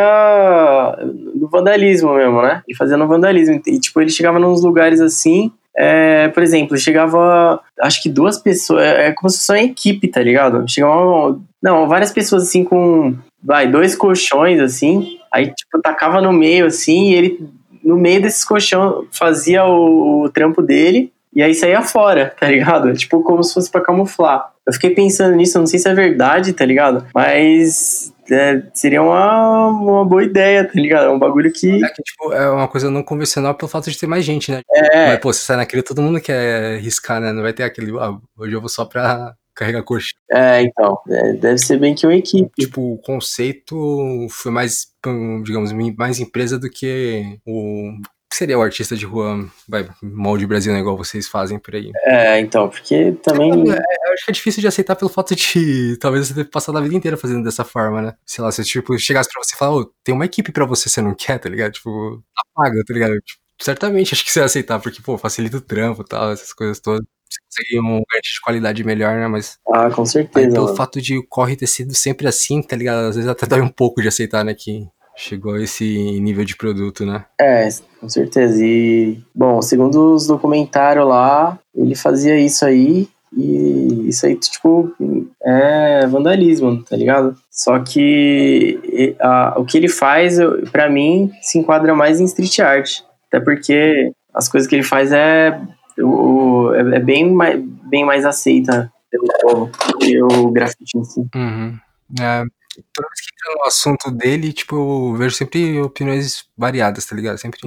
no vandalismo mesmo, né? Ele fazia no vandalismo. E, tipo, ele chegava nos lugares assim. É, por exemplo, chegava. Acho que duas pessoas. É como se fosse uma equipe, tá ligado? Chegava. Não, várias pessoas assim com. Vai, dois colchões assim. Aí, tipo, tacava no meio assim. E ele, no meio desses colchões, fazia o, o trampo dele. E aí saía fora, tá ligado? Tipo, como se fosse pra camuflar. Eu fiquei pensando nisso, não sei se é verdade, tá ligado? Mas é, seria uma, uma boa ideia, tá ligado? É um bagulho que. É que, tipo, é uma coisa não convencional pelo fato de ter mais gente, né? É, Mas, pô, você sai naquele, todo mundo quer riscar, né? Não vai ter aquele, ah, hoje eu vou só pra carregar coxa. é então. é, deve ser bem que uma equipe. Tipo, o conceito foi mais, hum, digamos, mais empresa do que o que seria o artista de rua, vai, molde Brasil, né? Igual vocês fazem por aí. É, então, porque também. É, eu acho que é difícil de aceitar pelo fato de (laughs) talvez você ter passado a vida inteira fazendo dessa forma, né? Sei lá, se tipo, chegasse pra você e falar, ô, tem uma equipe pra você, você não quer, tá ligado? Tipo, apaga, tá ligado? Tipo, certamente acho que você ia aceitar, porque, pô, facilita o trampo e tal, essas coisas todas. Você consegue um arte de qualidade melhor, né? Mas Ah, com aí, certeza. pelo mano. fato de o corre ter sido sempre assim, tá ligado? Às vezes até dói um pouco de aceitar, né? Que chegou a esse nível de produto, né? É, com certeza. E, bom, segundo os documentários lá, ele fazia isso aí. E isso aí, tipo, é vandalismo, tá ligado? Só que a- o que ele faz, pra mim, se enquadra mais em street art. Até porque as coisas que ele faz é, o, é, é bem, mais, bem mais aceita pelo povo que o grafite em si. Uhum. É, toda vez que entra no assunto dele, tipo, eu vejo sempre opiniões variadas, tá ligado? Sempre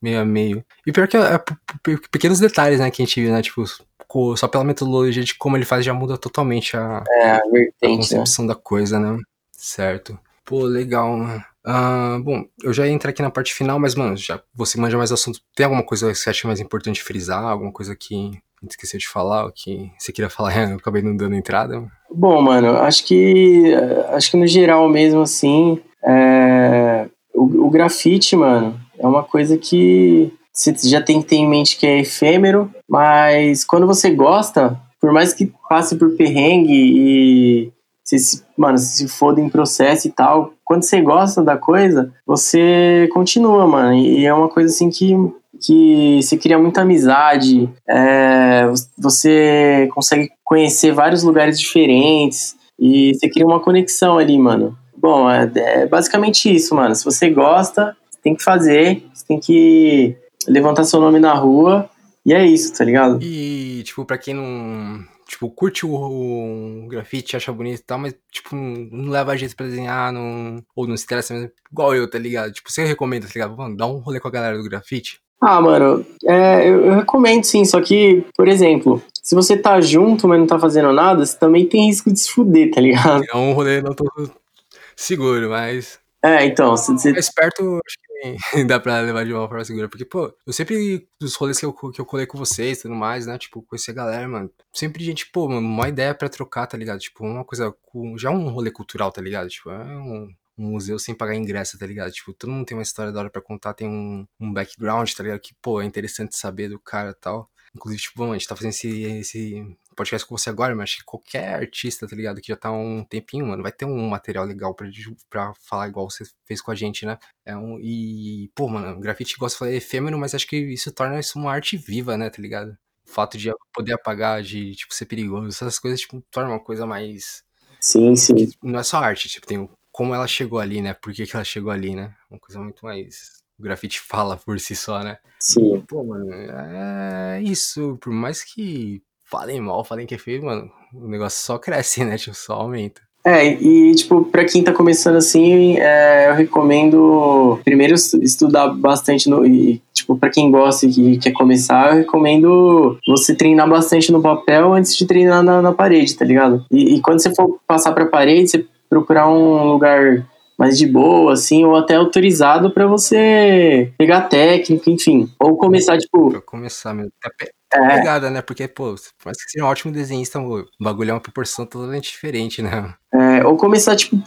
meio a meio. E pior que é, é pequenos detalhes, né, que a gente viu, né? Tipo, só pela metodologia de como ele faz já muda totalmente a, É, a a vertente, né? concepção da coisa, né? Certo. Pô, legal, mano. Ah, bom, eu já ia entrar aqui na parte final, mas, mano, já você manja mais assunto. Tem alguma coisa que você acha mais importante frisar? Alguma coisa que a esqueceu de falar, ou que você queria falar, (laughs) eu acabei não dando entrada? Bom, mano, acho que acho que no geral mesmo assim, é, o, o grafite, mano, é uma coisa que você já tem que ter em mente que é efêmero, mas quando você gosta, por mais que passe por perrengue e se, mano, se foda em processo e tal, quando você gosta da coisa, você continua, mano. E é uma coisa assim que, que você cria muita amizade, é, você consegue conhecer vários lugares diferentes e você cria uma conexão ali, mano. Bom, é, é basicamente isso, mano. Se você gosta, tem que fazer, tem que levantar seu nome na rua e é isso, tá ligado? E, tipo, pra quem não. Tipo, curte o, o grafite, acha bonito e tal, mas, tipo, não leva jeito pra desenhar, não, ou não se interessa mesmo, igual eu, tá ligado? Tipo, você recomenda, tá ligado? Mano, dá um rolê com a galera do grafite. Ah, mano, é, eu, eu, recomendo sim, só que, por exemplo, se você tá junto, mas não tá fazendo nada, você também tem risco de se fuder, tá ligado? É um rolê não tô seguro, mas. É, então. Se, se... Mais perto, acho que (laughs) dá pra levar de uma forma segura. Porque, pô, eu sempre, dos rolês que eu, que eu colei com vocês e tudo mais, né? Tipo, conhecer a galera, mano. Sempre gente, pô, uma ideia pra trocar, tá ligado? Tipo, uma coisa. Já um rolê cultural, tá ligado? Tipo, é um, um museu sem pagar ingresso, tá ligado? Tipo, todo mundo tem uma história da hora pra contar, tem um, um background, tá ligado? Que, pô, é interessante saber do cara e tal. Inclusive, tipo, a gente tá fazendo esse, esse podcast com você agora, mas acho que qualquer artista, tá ligado? Que já tá há um tempinho, mano, vai ter um material legal pra, pra falar igual você fez com a gente, né? É um, e, pô, mano, grafite, gosta de falar, é efêmero, mas acho que isso torna isso uma arte viva, né, tá ligado? O fato de poder apagar, de, tipo, ser perigoso, essas coisas, tipo, torna uma coisa mais... Sim, sim. Não é só arte, tipo, tem como ela chegou ali, né? Por que, que ela chegou ali, né? Uma coisa muito mais o grafite (laughs) fala por si só, né? Sim. Pô, mano, é isso. Por mais que falem mal, falem que é feio, mano, o negócio só cresce, né? (laughs) Tipo, só aumenta. É, e tipo, pra quem tá começando assim, é, eu recomendo primeiro estudar bastante no. E, tipo, pra quem gosta e quer começar, eu recomendo você treinar bastante no papel antes de treinar na, na parede, tá ligado? E, e, quando você for passar pra parede, você procurar um lugar mais de boa, assim, ou até autorizado para você pegar técnica, enfim. Ou começar, tipo. Pra começar mesmo. É pegada, né? Porque, pô, por mais que seja um ótimo desenhista, o bagulho é uma proporção totalmente diferente, né? É, ou começar, tipo,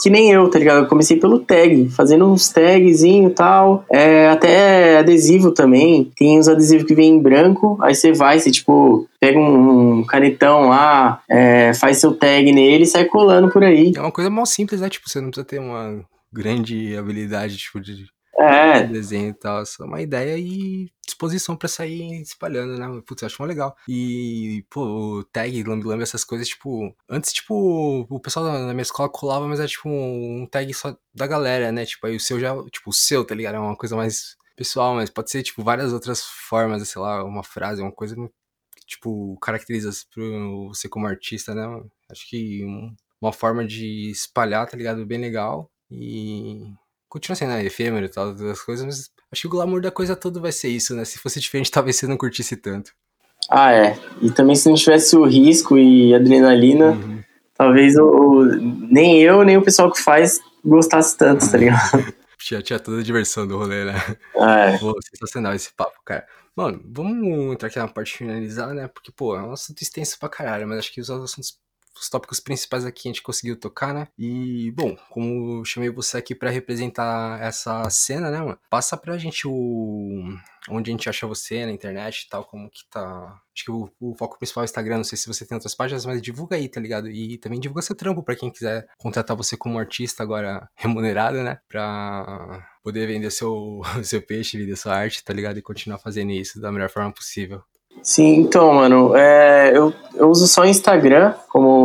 que nem eu, tá ligado? Eu comecei pelo tag, fazendo uns tagzinho e tal. É, até adesivo também. Tem uns adesivos que vem em branco. Aí você vai, você tipo, pega um canetão lá, é, faz seu tag nele e sai colando por aí. É uma coisa mal simples, né? Tipo, você não precisa ter uma grande habilidade, tipo, de é. desenho e tal. Só uma ideia e disposição para sair espalhando, né? Putz, eu acho muito legal. E, pô, o tag, lambi lambi, essas coisas, tipo. Antes, tipo, o pessoal na minha escola colava, mas era tipo um tag só da galera, né? Tipo, aí o seu já. Tipo, o seu, tá ligado? É uma coisa mais pessoal, mas pode ser, tipo, várias outras formas, sei lá, uma frase, uma coisa que, tipo, caracteriza você como artista, né? Acho que uma forma de espalhar, tá ligado? Bem legal. E continua sendo efêmero e tal, das coisas, mas acho que o glamour da coisa toda vai ser isso, né? Se fosse diferente, (laughs) talvez você não curtisse tanto. Ah, é. E também se não tivesse o risco e adrenalina, uhum. talvez o, o, nem eu, nem o pessoal que faz gostasse tanto, tá ligado? (laughs) tinha, tinha toda a diversão do rolê, né? É. Pô, sensacional esse papo, cara. Mano, vamos entrar aqui na parte finalizar, né? Porque, pô, é um assunto extenso pra caralho, mas acho que os assuntos os tópicos principais aqui a gente conseguiu tocar, né? E, bom, como chamei você aqui para representar essa cena, né, mano? Passa pra gente o. onde a gente acha você na internet e tal, como que tá. Acho que o, o foco principal é o Instagram, não sei se você tem outras páginas, mas divulga aí, tá ligado? E também divulga seu trampo para quem quiser contratar você como artista agora remunerado, né? Pra poder vender seu, (laughs) seu peixe, vender sua arte, tá ligado? E continuar fazendo isso da melhor forma possível. Sim, então, mano, é, eu, eu uso só Instagram como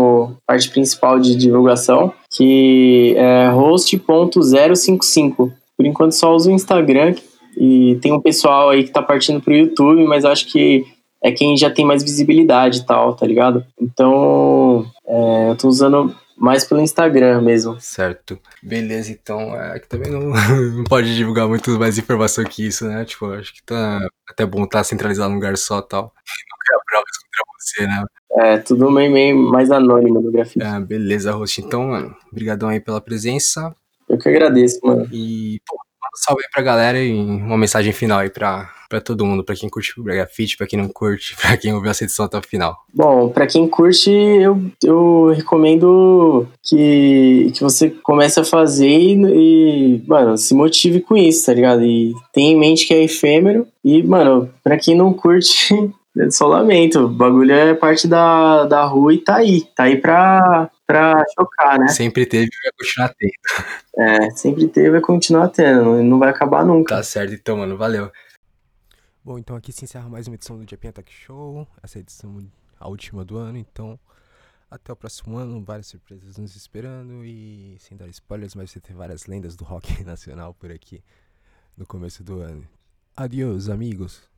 parte principal de divulgação, que é host.055. Por enquanto só uso o Instagram e tem um pessoal aí que tá partindo pro YouTube, mas acho que é quem já tem mais visibilidade e tal, tá ligado? Então, é, eu tô usando mais pelo Instagram mesmo. Certo. Beleza, então. É que também não, (laughs) não pode divulgar muito mais informação que isso, né? Tipo, acho que tá até bom estar tá centralizado num lugar só tal. Não criar provas contra você, né? É, tudo meio, meio mais anônimo do grafite. É, beleza, Host. Então, mano, brigadão aí pela presença. Eu que agradeço, mano. E, pô, salve aí pra galera e uma mensagem final aí pra, pra todo mundo, pra quem curte o Brega Fit, pra quem não curte, (laughs) pra quem ouviu essa edição até o final. Bom, pra quem curte, eu, eu recomendo que, que você comece a fazer e, e, mano, se motive com isso, tá ligado? E tenha em mente que é efêmero. E, mano, pra quem não curte, (laughs) só lamento. O bagulho é parte da, da rua e tá aí. Tá aí pra, pra chocar, né? Sempre teve e vai continuar tendo. É, sempre teve e vai continuar tendo. Não vai acabar nunca. Tá certo, então, mano. Valeu. Bom, então aqui se encerra mais uma edição do Japinha Attack Show. Essa edição a última do ano, então até o próximo ano, várias surpresas nos esperando e sem dar spoilers, mas vai ter várias lendas do rock (laughs) nacional por aqui no começo do ano. Adeus, amigos.